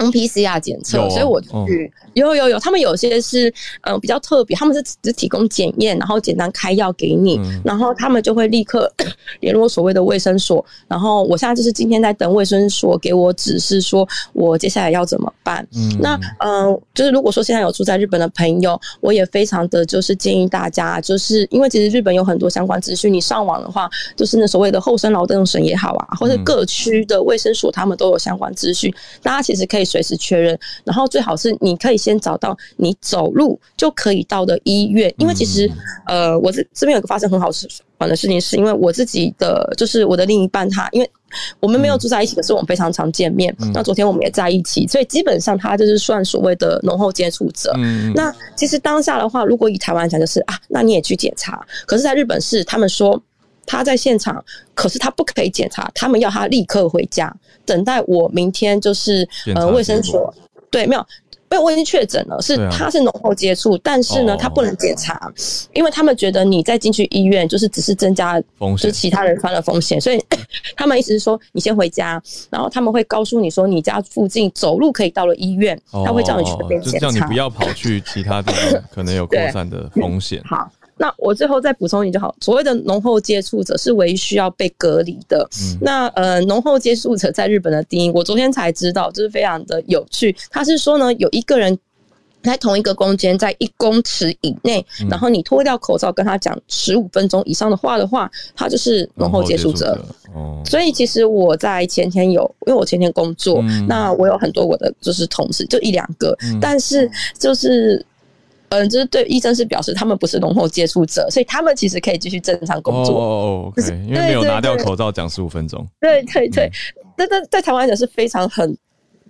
用 PCR 检测，所以我去有有有，他们有些是嗯比较特别，他们是只提供检验，然后简单开药给你，然后他们就会立刻 联络所谓的卫生所，然后我现在就是今天在等卫生所给我指示，说我接下来要怎么办。嗯那嗯，就是如果说现在有住在日本的朋友，我也非常的就是建议大家，就是因为其实日本有很多相关资讯，你上网的话，就是那所谓的厚生劳动省也好啊，或者各区的卫生所，他们都有相关资讯，大家其实可以。随时确认，然后最好是你可以先找到你走路就可以到的医院，因为其实呃，我这这边有个发生很好事玩的事情，是因为我自己的就是我的另一半他，因为我们没有住在一起，可是我们非常常见面。那昨天我们也在一起，所以基本上他就是算所谓的浓厚接触者。那其实当下的话，如果以台湾讲，就是啊，那你也去检查。可是，在日本是他们说。他在现场，可是他不可以检查，他们要他立刻回家，等待我明天就是呃卫生所。对没有，因为我已经确诊了，是他是浓厚接触，但是呢他不能检查，因为他们觉得你再进去医院就是只是增加风险，就其他人犯了风险，所以 他们意思是说你先回家，然后他们会告诉你说你家附近走路可以到了医院，他会叫你去那边检查，就叫你不要跑去其他地方，可能有扩散的 风险。好。那我最后再补充一就好。所谓的浓厚接触者是唯一需要被隔离的。那呃，浓厚接触者在日本的定义，我昨天才知道，就是非常的有趣。他是说呢，有一个人在同一个空间，在一公尺以内，然后你脱掉口罩跟他讲十五分钟以上的话的话，他就是浓厚接触者。哦。所以其实我在前天有，因为我前天工作，那我有很多我的就是同事，就一两个，但是就是。嗯，就是对医生是表示他们不是浓厚接触者，所以他们其实可以继续正常工作。哦，OK，因为没有拿掉口罩讲十五分钟。对对对，那那在台湾讲是非常很。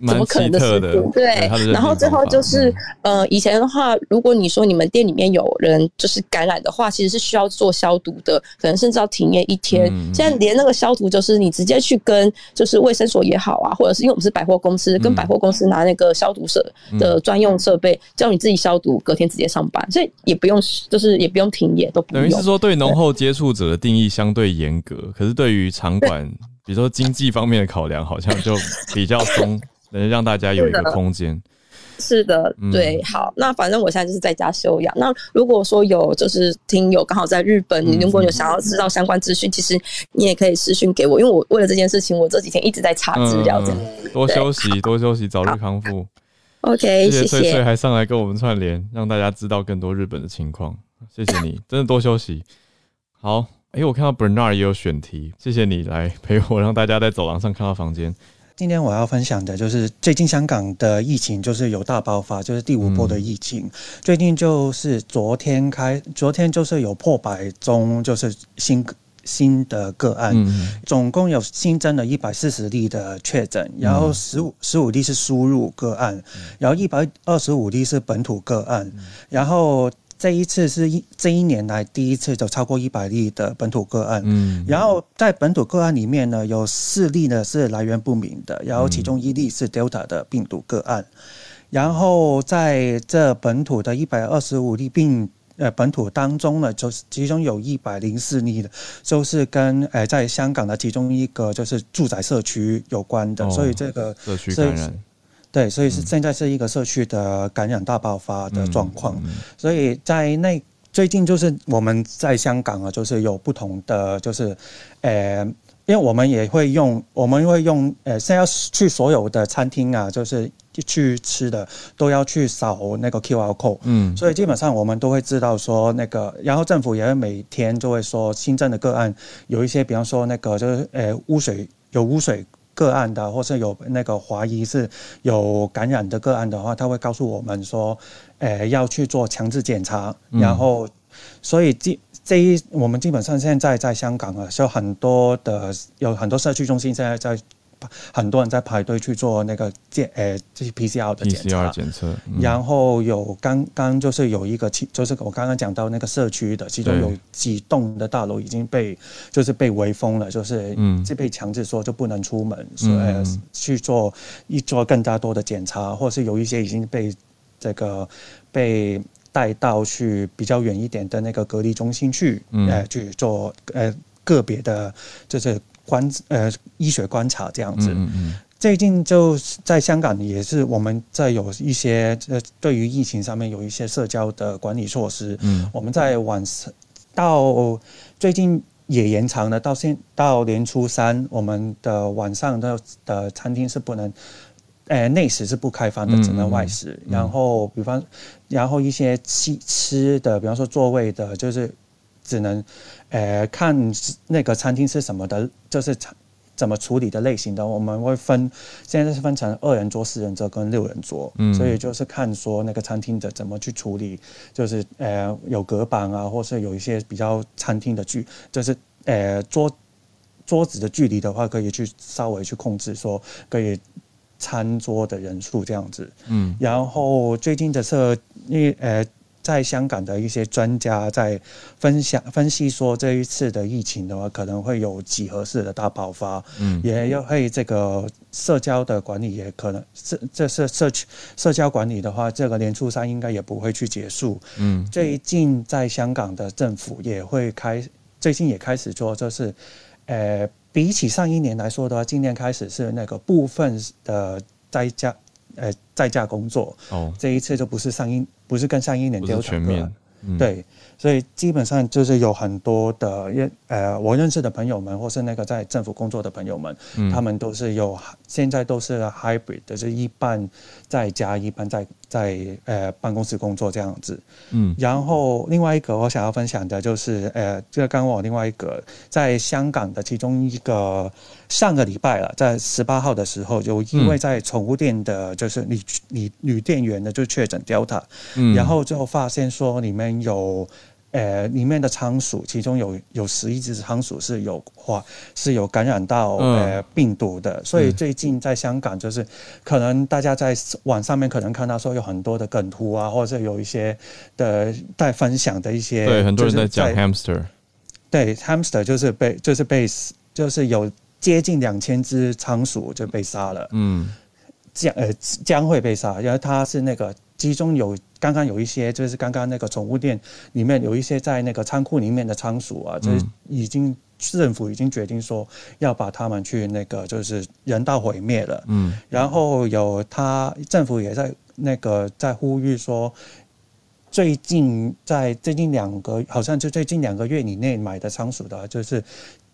怎么可能的事情？对，然后最后就是，呃，以前的话，如果你说你们店里面有人就是感染的话，其实是需要做消毒的，可能甚至要停业一天。现在连那个消毒，就是你直接去跟就是卫生所也好啊，或者是因为我们是百货公司，跟百货公司拿那个消毒设的专用设备，叫你自己消毒，隔天直接上班，所以也不用就是也不用停业，都不等于是说对浓厚接触者的定义相对严格，可是对于场馆，比如说经济方面的考量，好像就比较松。能让大家有一个空间，是的，对，好，那反正我现在就是在家休养。那如果说有就是听友刚好在日本，你如果有想要知道相关资讯，其实你也可以私讯给我，因为我为了这件事情，我这几天一直在查资料。这样，多休息，多休息，早日康复。OK，谢谢。翠翠还上来跟我们串联，让大家知道更多日本的情况。谢谢你，真的多休息。好，哎，我看到 Bernard 也有选题，谢谢你来陪我，让大家在走廊上看到房间。今天我要分享的就是最近香港的疫情就是有大爆发，就是第五波的疫情。最近就是昨天开，昨天就是有破百宗，就是新新的个案，总共有新增了一百四十例的确诊，然后十五十五例是输入个案，然后一百二十五例是本土个案，然后。这一次是一这一年来第一次就超过一百例的本土个案。嗯，然后在本土个案里面呢，有四例呢是来源不明的，然后其中一例是 Delta 的病毒个案。然后在这本土的一百二十五例病呃本土当中呢，就是其中有一百零四例的，就是跟呃在香港的其中一个就是住宅社区有关的，所以这个社区感染。对，所以是现在是一个社区的感染大爆发的状况，所以在那最近就是我们在香港啊，就是有不同的就是，呃，因为我们也会用，我们会用，呃，现在去所有的餐厅啊，就是去吃的都要去扫那个 QR code，嗯，所以基本上我们都会知道说那个，然后政府也会每天就会说新增的个案有一些，比方说那个就是呃污水有污水。个案的，或是有那个怀疑是有感染的个案的话，他会告诉我们说，呃，要去做强制检查，然后，所以基这一我们基本上现在在香港啊，就很多的有很多社区中心现在在。很多人在排队去做那个检，呃，这些 PCR 的检查。检测。然后有刚刚就是有一个，其就是我刚刚讲到那个社区的，其中有几栋的大楼已经被就是被围封了，就是嗯，被强制说就不能出门，所以去做一做更加多的检查，或是有一些已经被这个被带到去比较远一点的那个隔离中心去，呃，去做呃个别的，就是。观呃医学观察这样子，最近就在香港也是我们在有一些呃对于疫情上面有一些社交的管理措施。嗯，我们在晚上到最近也延长了到现到年初三，我们的晚上的的餐厅是不能，呃内食是不开放的，只能外食。然后比方然后一些吃吃的，比方说座位的，就是只能。呃，看那个餐厅是什么的，就是怎么处理的类型的，我们会分，现在是分成二人桌、四人桌跟六人桌，嗯，所以就是看说那个餐厅的怎么去处理，就是呃有隔板啊，或是有一些比较餐厅的距，就是呃桌桌子的距离的话，可以去稍微去控制，说可以餐桌的人数这样子，嗯，然后最近的是因呃。在香港的一些专家在分享分析说，这一次的疫情的话，可能会有几何式的大爆发，嗯，也要会这个社交的管理也可能，这这是社区社交管理的话，这个年初三应该也不会去结束，嗯，最近在香港的政府也会开，最近也开始做，就是，呃，比起上一年来说的话，今年开始是那个部分的在家。呃，在家工作，哦，这一次就不是上一，不是跟上一年调整了。嗯，对。所以基本上就是有很多的，认呃，我认识的朋友们，或是那个在政府工作的朋友们，他们都是有现在都是 hybrid 就，是一半在家，一半在在呃办公室工作这样子。嗯，然后另外一个我想要分享的就是，呃，这个刚刚我另外一个在香港的其中一个上个礼拜了，在十八号的时候，就因为在宠物店的，就是女女女店员呢就确诊 Delta，嗯，然后最后发现说里面有。呃，里面的仓鼠，其中有有十一只仓鼠是有话是有感染到呃病毒的，所以最近在香港就是可能大家在网上面可能看到说有很多的梗图啊，或者有一些的在分享的一些，对，很多人在讲 hamster，对，hamster 就是被就是被就是有接近两千只仓鼠就被杀了，嗯，将呃将会被杀，因为它是那个。其中有刚刚有一些，就是刚刚那个宠物店里面有一些在那个仓库里面的仓鼠啊，就是已经政府已经决定说要把他们去那个就是人道毁灭了。嗯，然后有他政府也在那个在呼吁说，最近在最近两个好像就最近两个月以内买的仓鼠的，就是。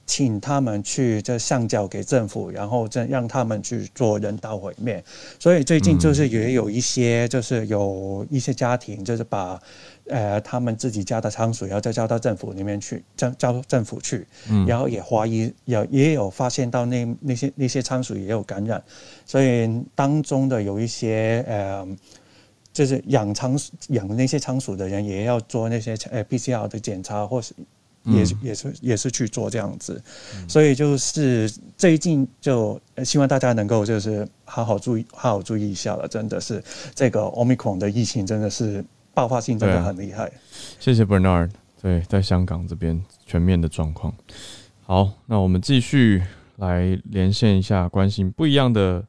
请他们去这上交给政府，然后这让他们去做人道毁灭。所以最近就是也有一些，就是有一些家庭，就是把呃他们自己家的仓鼠，然后再交到政府里面去，交交政府去，然后也怀疑有也有发现到那那些那些仓鼠也有感染，所以当中的有一些呃，就是养仓养那些仓鼠的人也要做那些呃 PCR 的检查，或是。也也是也是去做这样子，所以就是最近就希望大家能够就是好好注意好好注意一下了，真的是这个 omicron 的疫情真的是爆发性真的很厉害。谢谢 Bernard。对，在香港这边全面的状况。好，那我们继续来连线一下，关心不一样的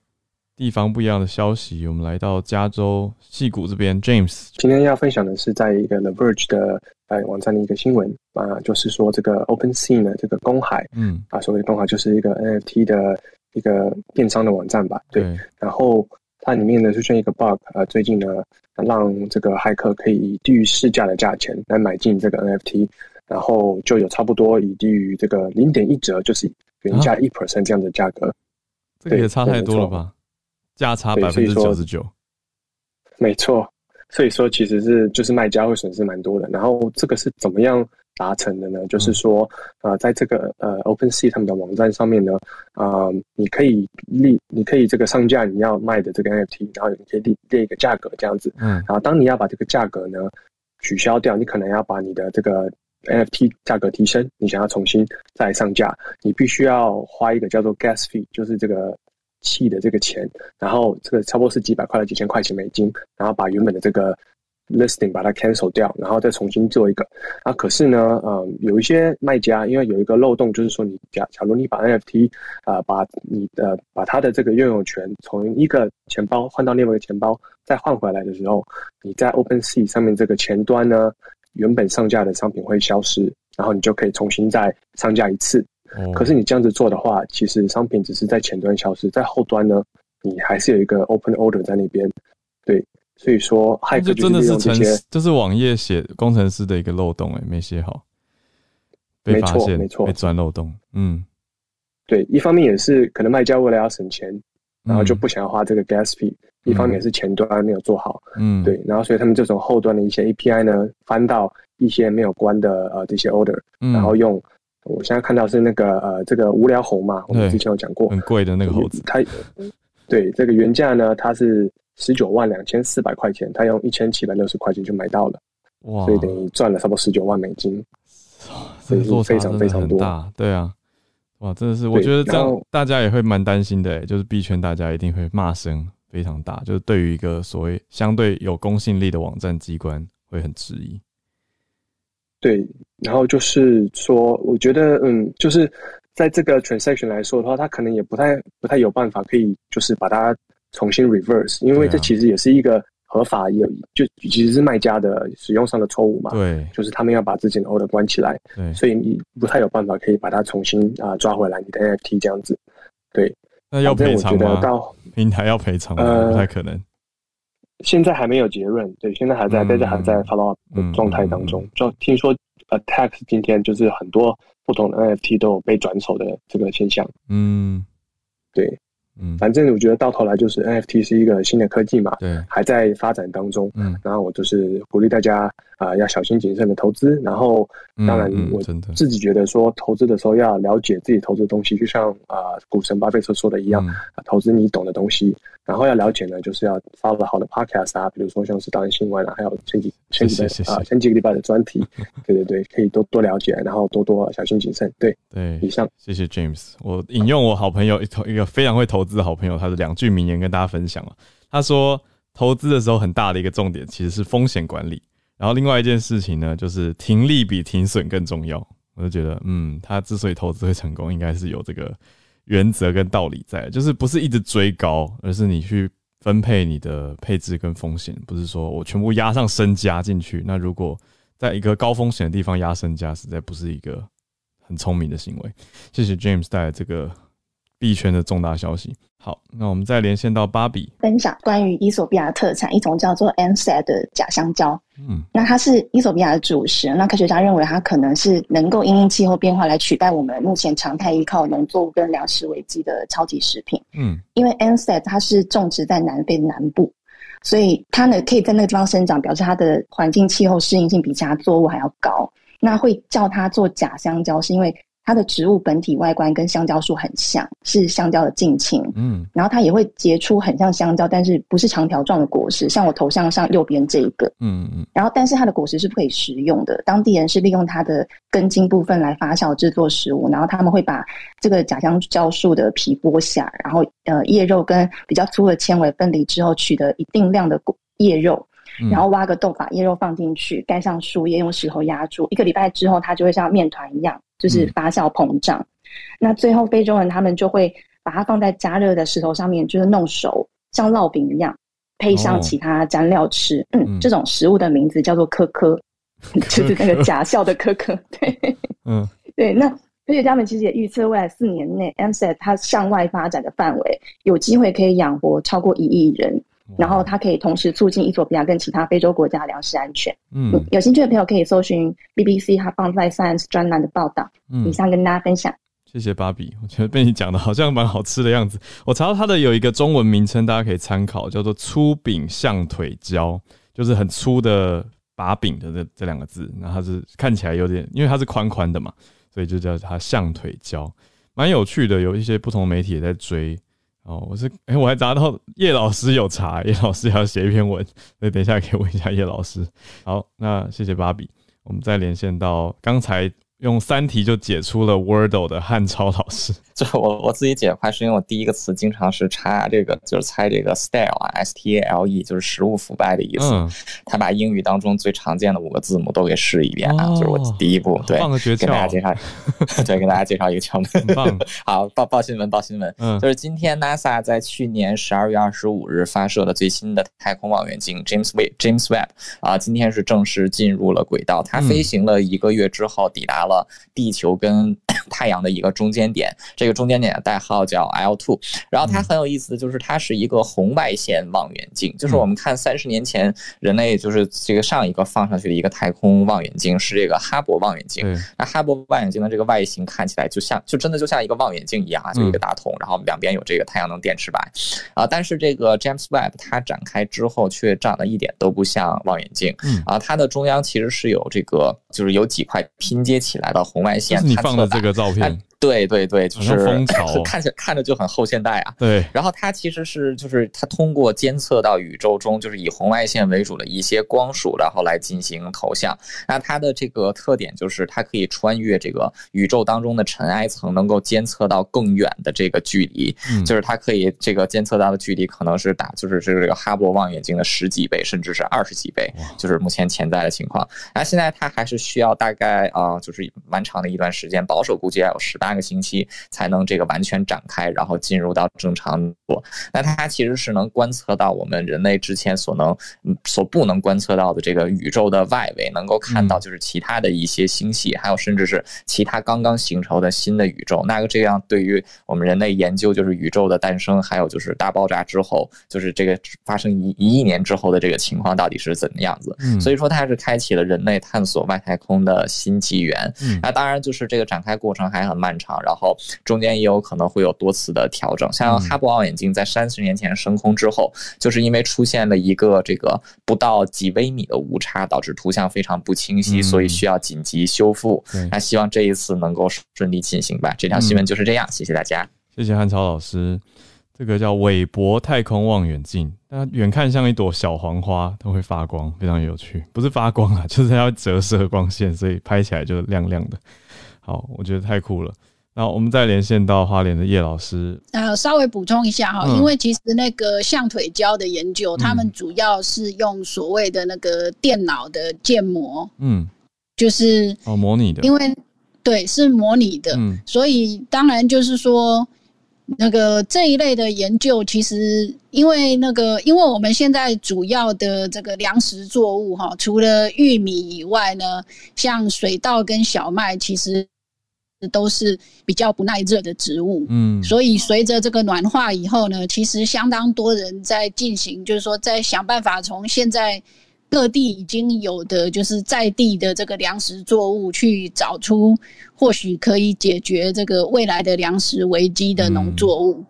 地方、不一样的消息。我们来到加州戏谷这边，James 今天要分享的是在一个 The Verge 的呃网站的一个新闻啊，就是说这个 OpenSea 呢，这个公海，嗯啊，所谓的公海就是一个 NFT 的一个电商的网站吧，对。然后它里面呢出现一个 bug 啊，最近呢让这个骇客可以以低于市价的价钱来买进这个 NFT，然后就有差不多以低于这个零点一折，就是原价一 percent 这样的价格，这个也差太多了吧？价差百分之九十九，没错。所以说其实是就是卖家会损失蛮多的。然后这个是怎么样达成的呢？就是说呃，在这个呃 OpenSea 他们的网站上面呢，啊，你可以立，你可以这个上架你要卖的这个 NFT，然后你可以列列一个价格这样子。嗯。然后当你要把这个价格呢取消掉，你可能要把你的这个 NFT 价格提升，你想要重新再上架，你必须要花一个叫做 Gas Fee，就是这个。气的这个钱，然后这个差不多是几百块到、几千块钱美金，然后把原本的这个 listing 把它 cancel 掉，然后再重新做一个。啊，可是呢，嗯，有一些卖家因为有一个漏洞，就是说你假假如你把 NFT 啊，把你的把他的这个拥有权从一个钱包换到另外一个钱包，再换回来的时候，你在 OpenSea 上面这个前端呢，原本上架的商品会消失，然后你就可以重新再上架一次。可是你这样子做的话，其实商品只是在前端消失，在后端呢，你还是有一个 open order 在那边。对，所以说，这真的是程式，这是网页写工程师的一个漏洞，哎，没写好，被发现，没错，被钻漏洞。嗯，对，一方面也是可能卖家为了要省钱，然后就不想要花这个 gas fee；一方面是前端没有做好。嗯，对，然后所以他们这种后端的一些 API 呢，翻到一些没有关的呃这些 order，然后用。我现在看到是那个呃，这个无聊猴嘛，我们之前有讲过，很贵的那个猴子。它对这个原价呢，它是十九万两千四百块钱，他用一千七百六十块钱就买到了，哇！所以等于赚了差不多十九万美金，这个非常非常多，对啊，哇，真的是，我觉得这样大家也会蛮担心的，就是币圈大家一定会骂声非常大，就是对于一个所谓相对有公信力的网站机关会很质疑。对，然后就是说，我觉得，嗯，就是在这个 transaction 来说的话，它可能也不太不太有办法可以，就是把它重新 reverse，因为这其实也是一个合法，也就其实是卖家的使用上的错误嘛。对，就是他们要把自己的 order 关起来，对，所以你不太有办法可以把它重新啊抓回来你的 NFT 这样子。对，那要赔偿吗？到平台要赔偿吗？不太可能。现在还没有结论，对，现在还在，大家还在 follow up 的状态当中。就听说，Attack 今天就是很多不同的 NFT 都有被转手的这个现象。嗯，对。嗯，反正我觉得到头来就是 NFT 是一个新的科技嘛，对，还在发展当中。嗯，然后我就是鼓励大家啊，要小心谨慎的投资。然后，当然我自己觉得说，投资的时候要了解自己投资的东西，就像啊股神巴菲特说的一样，投资你懂的东西。然后要了解呢，就是要发了好的 podcast 啊，比如说像是《当日新闻》啊，还有前几前几个啊前几个礼拜的专题，对对对，可以多多了解，然后多多小心谨慎。对对，以上谢谢 James，我引用我好朋友一投一个非常会投资的好朋友他的两句名言跟大家分享了。他说，投资的时候很大的一个重点其实是风险管理，然后另外一件事情呢，就是停利比停损更重要。我就觉得，嗯，他之所以投资会成功，应该是有这个。原则跟道理在，就是不是一直追高，而是你去分配你的配置跟风险，不是说我全部压上身家进去。那如果在一个高风险的地方压身家，实在不是一个很聪明的行为。谢谢 James 带来这个。币圈的重大消息。好，那我们再连线到芭比，分享关于伊索比亚的特产，一种叫做 a n s e t 的假香蕉。嗯，那它是伊索比亚的主食。那科学家认为它可能是能够因应气候变化来取代我们目前常态依靠农作物跟粮食危机的超级食品。嗯，因为 a n s e t 它是种植在南非的南部，所以它呢可以在那个地方生长，表示它的环境气候适应性比其他作物还要高。那会叫它做假香蕉，是因为。它的植物本体外观跟香蕉树很像，是香蕉的近亲。嗯，然后它也会结出很像香蕉，但是不是长条状的果实，像我头像上右边这一个。嗯嗯。然后，但是它的果实是不可以食用的。当地人是利用它的根茎部分来发酵制作食物，然后他们会把这个假香蕉树的皮剥下，然后呃叶肉跟比较粗的纤维分离之后，取得一定量的果叶肉。然后挖个洞，把叶肉放进去，盖上树叶，用石头压住。一个礼拜之后，它就会像面团一样，就是发酵膨胀。那最后非洲人他们就会把它放在加热的石头上面，就是弄熟，像烙饼一样，配上其他蘸料吃。嗯，这种食物的名字叫做科科，就是那个假笑的科科。对，嗯，对。那科学家们其实也预测，未来四年内 m s e t 它向外发展的范围，有机会可以养活超过一亿人。然后它可以同时促进伊索比亚跟其他非洲国家粮食安全。嗯，有兴趣的朋友可以搜寻 BBC 它放在 Science 专栏的报道。嗯，以上跟大家分享。谢谢芭比，我觉得被你讲的好像蛮好吃的样子。我查到它的有一个中文名称，大家可以参考，叫做粗柄象腿椒，就是很粗的把柄的这这两个字。那它是看起来有点，因为它是宽宽的嘛，所以就叫它象腿椒，蛮有趣的。有一些不同媒体也在追。哦，我是哎，我还查到叶老师有查，叶老师要写一篇文，所以等一下可以问一下叶老师。好，那谢谢芭比，我们再连线到刚才。用三题就解出了 Wordle 的汉超老师，就我我自己解快是因为我第一个词经常是查这个，就是猜这个 style 啊，S T A L E，就是食物腐败的意思。他把英语当中最常见的五个字母都给试一遍啊，就是我第一步，对，给大家介绍，对，给大家介绍一个窍门。好，报报新闻，报新闻，嗯就是今天 NASA 在去年十二月二十五日发射的最新的太空望远镜 James Webb James Webb 啊，今天是正式进入了轨道，它飞行了一个月之后抵达。了地球跟 太阳的一个中间点，这个中间点的代号叫 L two，然后它很有意思的就是它是一个红外线望远镜，就是我们看三十年前人类就是这个上一个放上去的一个太空望远镜是这个哈勃望远镜，那哈勃望远镜的这个外形看起来就像就真的就像一个望远镜一样啊，就一个大筒，然后两边有这个太阳能电池板。啊，但是这个 James Webb 它展开之后却长得一点都不像望远镜，啊，它的中央其实是有这个就是有几块拼接起来到红外线，你放的这个照片。对对对，就是 看起来看着就很后现代啊。对，然后它其实是就是它通过监测到宇宙中就是以红外线为主的一些光束，然后来进行投像。那它的这个特点就是它可以穿越这个宇宙当中的尘埃层，能够监测到更远的这个距离。嗯，就是它可以这个监测到的距离可能是打就是这个哈勃望远镜的十几倍，甚至是二十几倍，就是目前潜在的情况。那现在它还是需要大概啊，就是蛮长的一段时间，保守估计要有十八。八个星期才能这个完全展开，然后进入到正常度。那它其实是能观测到我们人类之前所能、所不能观测到的这个宇宙的外围，能够看到就是其他的一些星系，还有甚至是其他刚刚形成的新的宇宙。那个这样对于我们人类研究就是宇宙的诞生，还有就是大爆炸之后，就是这个发生一一亿年之后的这个情况到底是怎么样子？所以说它是开启了人类探索外太空的新纪元。那当然就是这个展开过程还很漫。长，然后中间也有可能会有多次的调整。像哈勃望远镜在三十年前升空之后，就是因为出现了一个这个不到几微米的误差，导致图像非常不清晰，所以需要紧急修复。那希望这一次能够顺利进行吧。这条新闻就是这样，谢谢大家。谢谢汉超老师。这个叫韦伯太空望远镜，它远看像一朵小黄花，它会发光，非常有趣。不是发光啊，就是它要折射光线，所以拍起来就亮亮的。好，我觉得太酷了。然后我们再连线到花莲的叶老师。呃，稍微补充一下哈，因为其实那个象腿胶的研究，他们主要是用所谓的那个电脑的建模，嗯，就是哦模拟的，因为对是模拟的，嗯，所以当然就是说那个这一类的研究，其实因为那个，因为我们现在主要的这个粮食作物哈，除了玉米以外呢，像水稻跟小麦，其实。都是比较不耐热的植物，嗯，所以随着这个暖化以后呢，其实相当多人在进行，就是说在想办法从现在各地已经有的就是在地的这个粮食作物去找出或许可以解决这个未来的粮食危机的农作物。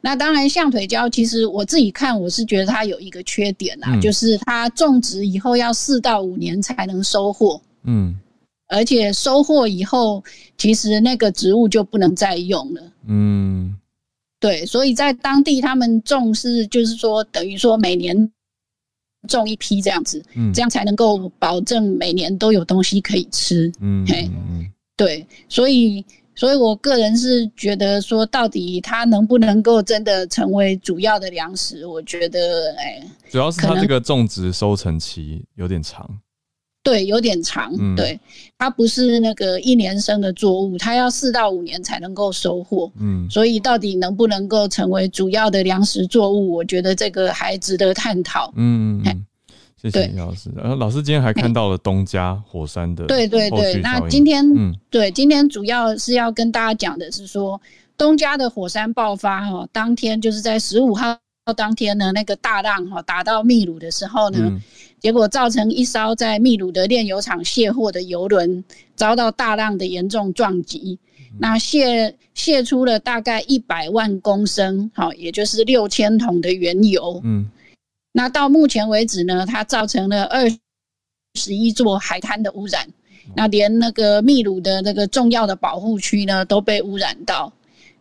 那当然，象腿椒其实我自己看，我是觉得它有一个缺点啊，就是它种植以后要四到五年才能收获，嗯。而且收获以后，其实那个植物就不能再用了。嗯，对，所以在当地他们种是，就是说等于说每年种一批这样子，嗯这样才能够保证每年都有东西可以吃。嗯，嘿，对，所以所以我个人是觉得说，到底它能不能够真的成为主要的粮食？我觉得，哎，主要是它这个种植收成期有点长。对，有点长。对，它不是那个一年生的作物，它要四到五年才能够收获。嗯，所以到底能不能够成为主要的粮食作物，我觉得这个还值得探讨。嗯，谢谢李老师。然后老师今天还看到了东家火山的对对对。那今天嗯，对，今天主要是要跟大家讲的是说，东家的火山爆发哈，当天就是在十五号当天呢，那个大浪哈打到秘鲁的时候呢。结果造成一艘在秘鲁的炼油厂卸货的油轮遭到大浪的严重撞击，那卸卸出了大概一百万公升，好，也就是六千桶的原油。嗯，那到目前为止呢，它造成了二十一座海滩的污染，那连那个秘鲁的那个重要的保护区呢都被污染到。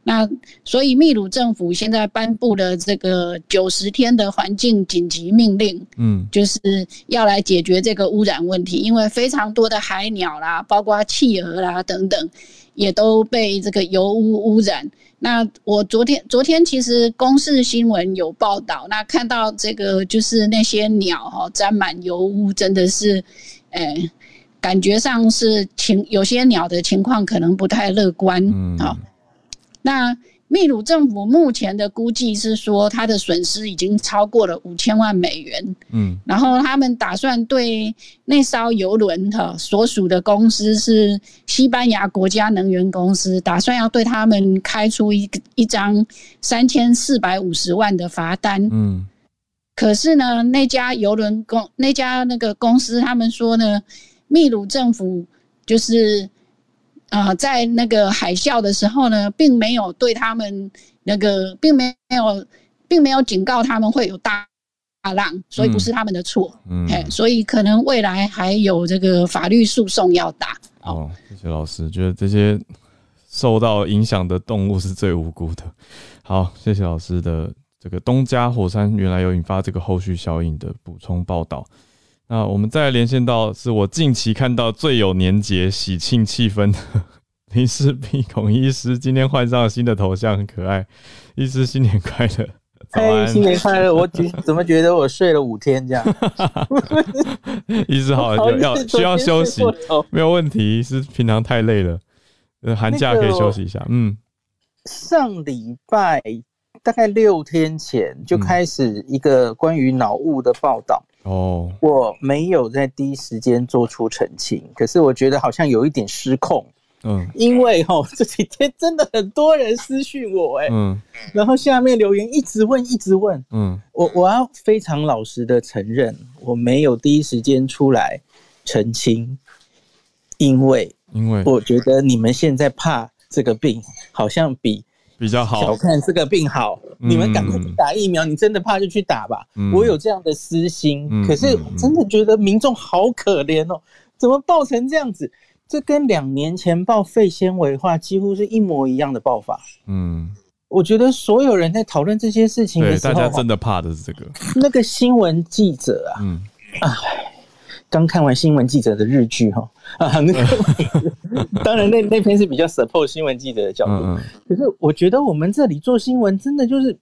那所以秘鲁政府现在颁布了这个九十天的环境紧急命令，嗯，就是要来解决这个污染问题，因为非常多的海鸟啦，包括企鹅啦等等，也都被这个油污污染。那我昨天昨天其实公视新闻有报道，那看到这个就是那些鸟哈沾满油污，真的是，诶，感觉上是情有些鸟的情况可能不太乐观，嗯，好。那秘鲁政府目前的估计是说，它的损失已经超过了五千万美元。嗯，然后他们打算对那艘游轮哈所属的公司是西班牙国家能源公司，打算要对他们开出一个一张三千四百五十万的罚单。嗯，可是呢，那家游轮公那家那个公司他们说呢，秘鲁政府就是。啊，在那个海啸的时候呢，并没有对他们那个，并没有，并没有警告他们会有大大浪，所以不是他们的错。嗯，所以可能未来还有这个法律诉讼要打。哦，谢谢老师，觉得这些受到影响的动物是最无辜的。好，谢谢老师的这个东加火山原来有引发这个后续效应的补充报道。那我们再连线到是我近期看到最有年节喜庆气氛的林世璧孔医师，今天换上了新的头像，很可爱。医师新年快乐，哎，新年快乐。我觉 怎么觉得我睡了五天这样？医师好，要需要休息，没有问题。是平常太累了，呃，寒假可以休息一下。嗯，上礼拜大概六天前就开始一个关于脑雾的报道。哦，我没有在第一时间做出澄清，可是我觉得好像有一点失控。嗯，因为哈这几天真的很多人私讯我，哎，嗯，然后下面留言一直问，一直问，嗯，我我要非常老实的承认，我没有第一时间出来澄清，因为因为。我觉得你们现在怕这个病，好像比。比较好，小看这个病好，你们赶快去打疫苗。你真的怕就去打吧。我有这样的私心，可是真的觉得民众好可怜哦，怎么爆成这样子？这跟两年前爆肺纤维化几乎是一模一样的爆法。嗯，我觉得所有人在讨论这些事情的时候，大家真的怕的是这个。那个新闻记者啊，嗯，哎。刚看完新闻记者的日剧哈啊，那个 当然那那篇是比较 support 新闻记者的角度，可是我觉得我们这里做新闻真的就是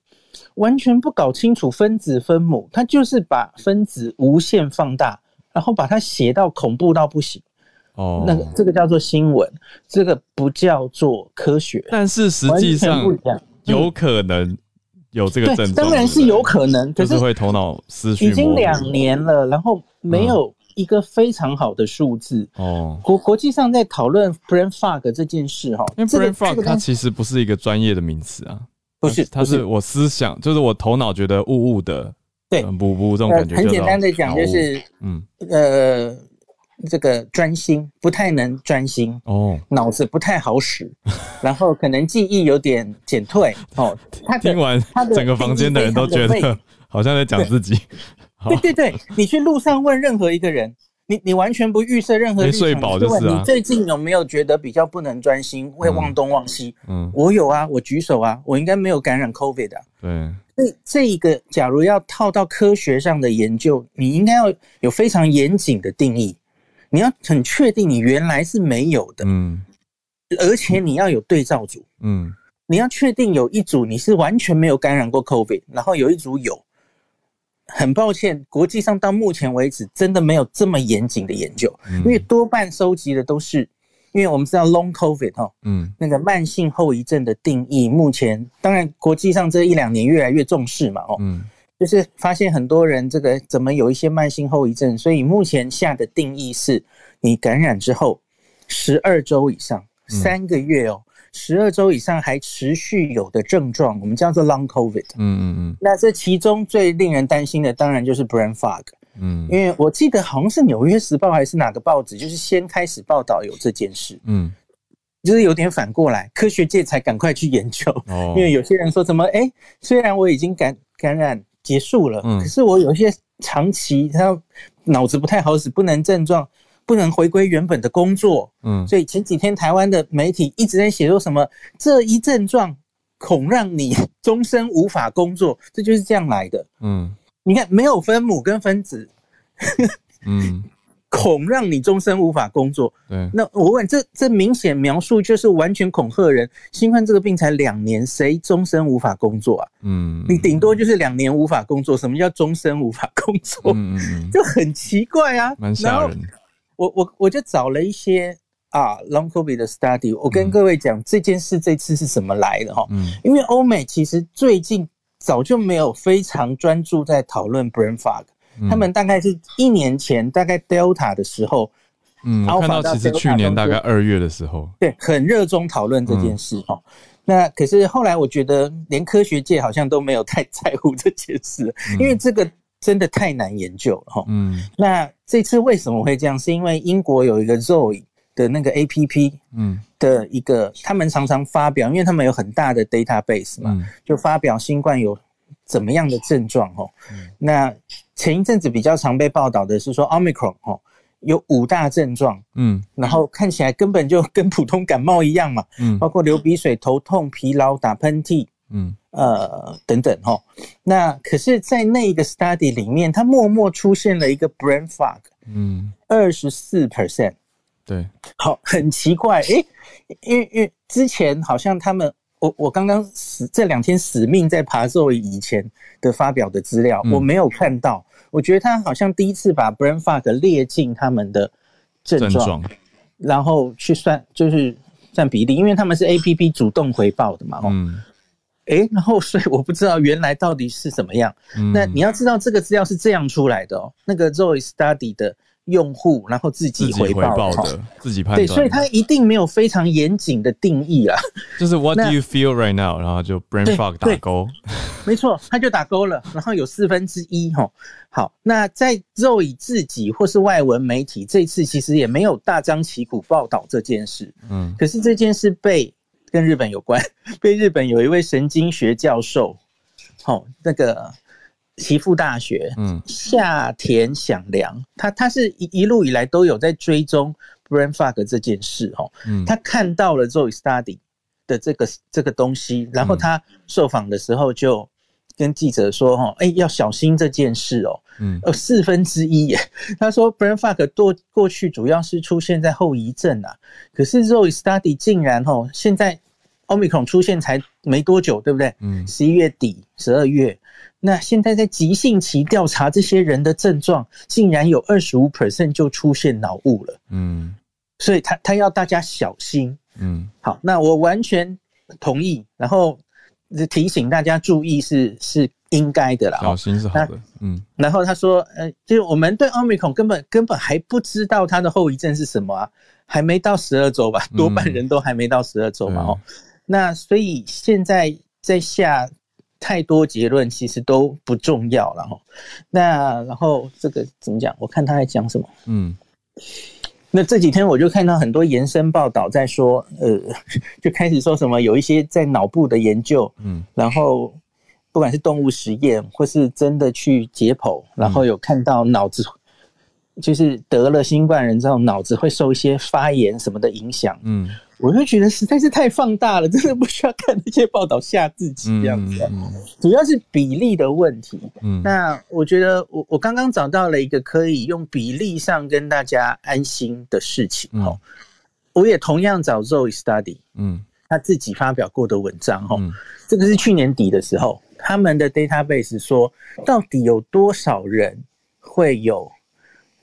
完全不搞清楚分子分母，他就是把分子无限放大，然后把它写到恐怖到不行。哦，那个这个叫做新闻，这个不叫做科学，但是实际上有可能有这个症状，当然是有可能，就是会头脑思绪已经两年了，然后没有。一个非常好的数字。哦，国国际上在讨论 brain fog 这件事哈，因为 brain fog 它其实不是一个专业的名词啊，不是，它是我思想，就是我头脑觉得雾雾的，对，不不这种感觉，很简单的讲就是嗯。呃，这个专心不太能专心。哦，脑子不太好使，然后可能记忆有点减退哦。他 听完，整个房间的人都觉得好像在讲自己。对对对，你去路上问任何一个人，你你完全不预设任何没睡饱就是啊。你最近有没有觉得比较不能专心，会忘东忘西？嗯，我有啊，我举手啊，我应该没有感染 COVID 的。对，这这一个，假如要套到科学上的研究，你应该要有非常严谨的定义，你要很确定你原来是没有的。嗯，而且你要有对照组，嗯，你要确定有一组你是完全没有感染过 COVID，然后有一组有。很抱歉，国际上到目前为止真的没有这么严谨的研究，因为多半收集的都是，因为我们知道 Long COVID 哈，嗯，那个慢性后遗症的定义，目前当然国际上这一两年越来越重视嘛，哦，嗯，就是发现很多人这个怎么有一些慢性后遗症，所以目前下的定义是，你感染之后十二周以上，三个月哦。十二周以上还持续有的症状，我们叫做 Long COVID。嗯嗯嗯。那这其中最令人担心的，当然就是 Brain Fog。嗯，因为我记得好像是《纽约时报》还是哪个报纸，就是先开始报道有这件事。嗯，就是有点反过来，科学界才赶快去研究。哦。因为有些人说什么，哎，虽然我已经感感染结束了，嗯，可是我有一些长期他脑子不太好使，不能症状。不能回归原本的工作，嗯，所以前几天台湾的媒体一直在写说什么这一症状恐让你终身无法工作，这就是这样来的，嗯，你看没有分母跟分子，嗯，恐让你终身无法工作，对，那我问这这明显描述就是完全恐吓人，新冠这个病才两年，谁终身无法工作啊？嗯，你顶多就是两年无法工作，什么叫终身无法工作？嗯嗯，就很奇怪啊，蛮吓人。我我我就找了一些啊，long COVID 的 study。我跟各位讲这件事，这次是怎么来的哈？嗯，因为欧美其实最近早就没有非常专注在讨论 brain fog，他们大概是一年前，大概 Delta 的时候，嗯，我看到其实去年大概二月的时候，对，很热衷讨论这件事哈。那可是后来我觉得，连科学界好像都没有太 在乎这件事，因为这个。真的太难研究了哈。嗯，那这次为什么会这样？是因为英国有一个 Zoe 的那个 A P P，嗯，的一个，他们常常发表，因为他们有很大的 database 嘛，就发表新冠有怎么样的症状哦。那前一阵子比较常被报道的是说 Omicron 哦，有五大症状，嗯，然后看起来根本就 跟普通感冒一样嘛，嗯，包括流鼻水、头痛、疲劳、打喷嚏。嗯，呃，等等哈，那可是，在那一个 study 里面，它默默出现了一个 brain fog，嗯，二十四 percent，对，好，很奇怪，诶，因为因为之前好像他们，我我刚刚死这两天死命在爬作以前的发表的资料，我没有看到，我觉得他好像第一次把 brain fog 列进他们的症状，然后去算就是占比例，因为他们是 A P P 主动回报的嘛，嗯。哎，然后所以我不知道原来到底是怎么样。那你要知道这个资料是这样出来的哦，那个 Zoe Study 的用户，然后自己回报的，自己判断。对，所以他一定没有非常严谨的定义啊。就是 What do you feel right now？然后就 Brain Fog 打勾。没错，他就打勾了。然后有四分之一哈。好，那在 Zoe 自己或是外文媒体这次其实也没有大张旗鼓报道这件事。嗯，可是这件事被。跟日本有关，被日本有一位神经学教授，哦，那个岐阜大学，嗯，夏田响良，他他是一一路以来都有在追踪 brain fog 这件事，哦，嗯，他看到了 Zoe Study 的这个这个东西，然后他受访的时候就跟记者说，哈，哎，要小心这件事哦，嗯，呃，四分之一耶，他说 brain fog 过过去主要是出现在后遗症啊，可是 Zoe Study 竟然，哈，现在。Omicron 出现才没多久，对不对？嗯，十一月底、十二月，那现在在急性期调查这些人的症状，竟然有二十五 percent 就出现脑雾了。嗯，所以他他要大家小心。嗯，好，那我完全同意，然后提醒大家注意是是应该的啦。小心是好的。嗯，然后他说，呃，就是我们对奥密克戎根本根本还不知道它的后遗症是什么啊，还没到十二周吧，多半人都还没到十二周嘛，哦。那所以现在在下太多结论，其实都不重要了哈。那然后这个怎么讲？我看他在讲什么？嗯，那这几天我就看到很多延伸报道在说，呃，就开始说什么有一些在脑部的研究，嗯，然后不管是动物实验或是真的去解剖，然后有看到脑子就是得了新冠人之后，脑子会受一些发炎什么的影响，嗯。我就觉得实在是太放大了，真的不需要看那些报道吓自己这样子。主要是比例的问题。嗯，那我觉得我我刚刚找到了一个可以用比例上跟大家安心的事情。哦，我也同样找 Zoe Study，嗯，他自己发表过的文章哈，这个是去年底的时候，他们的 database 说，到底有多少人会有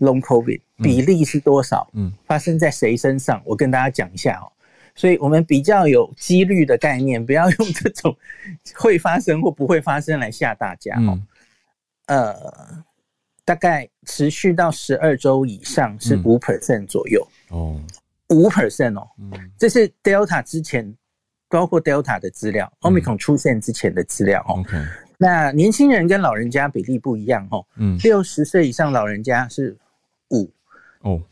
long covid，比例是多少？嗯，发生在谁身上？我跟大家讲一下哦。所以我们比较有几率的概念，不要用这种 会发生或不会发生来吓大家哦。呃，大概持续到十二周以上是五 percent 左右。哦，五 percent 哦，这是 Delta 之前包括 Delta 的资料，Omicron 出现之前的资料哦。那年轻人跟老人家比例不一样哦，嗯，六十岁以上老人家是五。哦，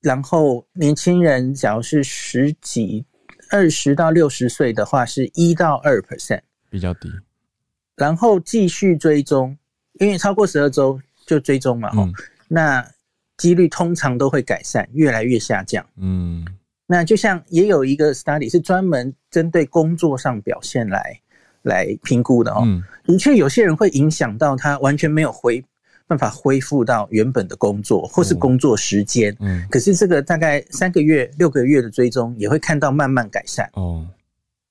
然后年轻人假如是十几。二十到六十岁的话是一到二 percent，比较低。然后继续追踪，因为超过十二周就追踪嘛，哦，那几率通常都会改善，越来越下降。嗯，那就像也有一个 study 是专门针对工作上表现来来评估的哦，的确有些人会影响到他完全没有回。办法恢复到原本的工作或是工作时间，嗯，可是这个大概三个月、六个月的追踪也会看到慢慢改善。哦。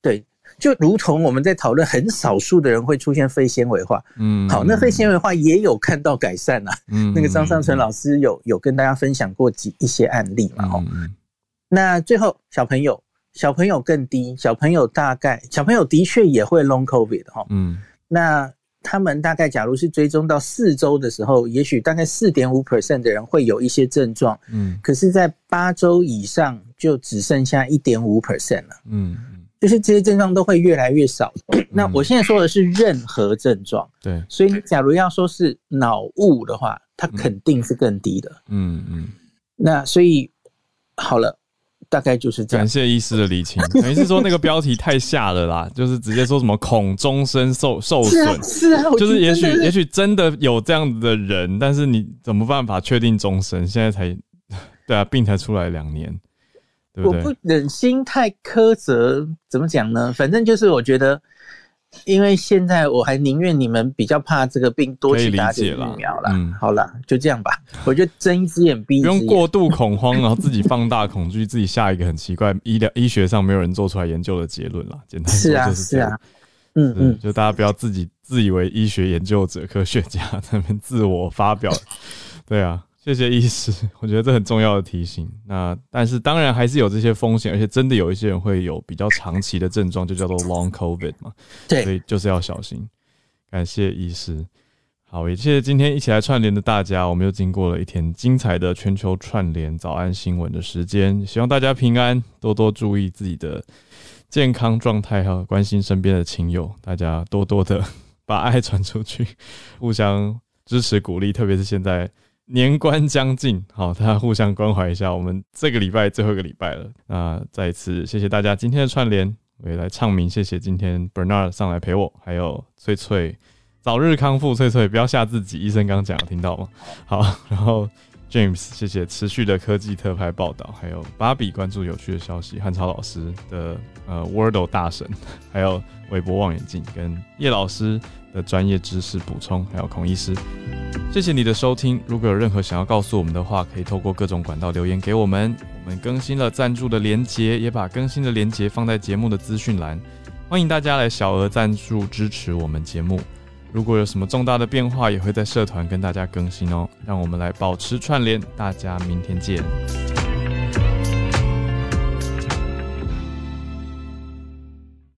对，就如同我们在讨论很少数的人会出现肺纤维化，嗯，好，那肺纤维化也有看到改善啊。嗯，那个张尚存老师有有跟大家分享过几一些案例嘛，哦，那最后小朋友，小朋友更低，小朋友大概小朋友的确也会 long covid 哈，嗯，那。他们大概，假如是追踪到四周的时候，也许大概四点五 percent 的人会有一些症状，嗯，可是，在八周以上就只剩下一点五 percent 了，嗯就是这些症状都会越来越少。那我现在说的是任何症状，对，所以假如要说是脑雾的话，它肯定是更低的，嗯嗯。那所以好了。大概就是这样。感谢医师的理清，等于是说那个标题太吓了啦，就是直接说什么恐终身受受损，是啊，就是也许也许真的有这样子的人，但是你怎么办法确定终身？现在才 对啊，病才出来两年，对不对？我不忍心太苛责，怎么讲呢？反正就是我觉得。因为现在我还宁愿你们比较怕这个病，多去打点疫苗了。嗯，好了，就这样吧。我觉得睁一只眼闭一只眼，不用过度恐慌，然后自己放大恐惧，自己下一个很奇怪医疗医学上没有人做出来研究的结论了。简单说就是这样。嗯嗯，就大家不要自己自以为医学研究者、科学家在那边自我发表。对啊。谢谢医师，我觉得这很重要的提醒。那但是当然还是有这些风险，而且真的有一些人会有比较长期的症状，就叫做 long covid 嘛。对，所以就是要小心。感谢医师，好，也谢谢今天一起来串联的大家。我们又经过了一天精彩的全球串联早安新闻的时间，希望大家平安，多多注意自己的健康状态，还有关心身边的亲友。大家多多的 把爱传出去，互相支持鼓励，特别是现在。年关将近，好，大家互相关怀一下。我们这个礼拜最后一个礼拜了，那再一次谢谢大家今天的串联，我也来唱名。谢谢今天 Bernard 上来陪我，还有翠翠，早日康复，翠翠不要吓自己，医生刚讲，听到吗？好，然后 James，谢谢持续的科技特派报道，还有芭比关注有趣的消息，汉超老师的呃 Wordle 大神，还有韦博望远镜跟叶老师。的专业知识补充，还有孔医师，谢谢你的收听。如果有任何想要告诉我们的话，可以透过各种管道留言给我们。我们更新了赞助的连结，也把更新的连结放在节目的资讯栏，欢迎大家来小额赞助支持我们节目。如果有什么重大的变化，也会在社团跟大家更新哦。让我们来保持串联，大家明天见。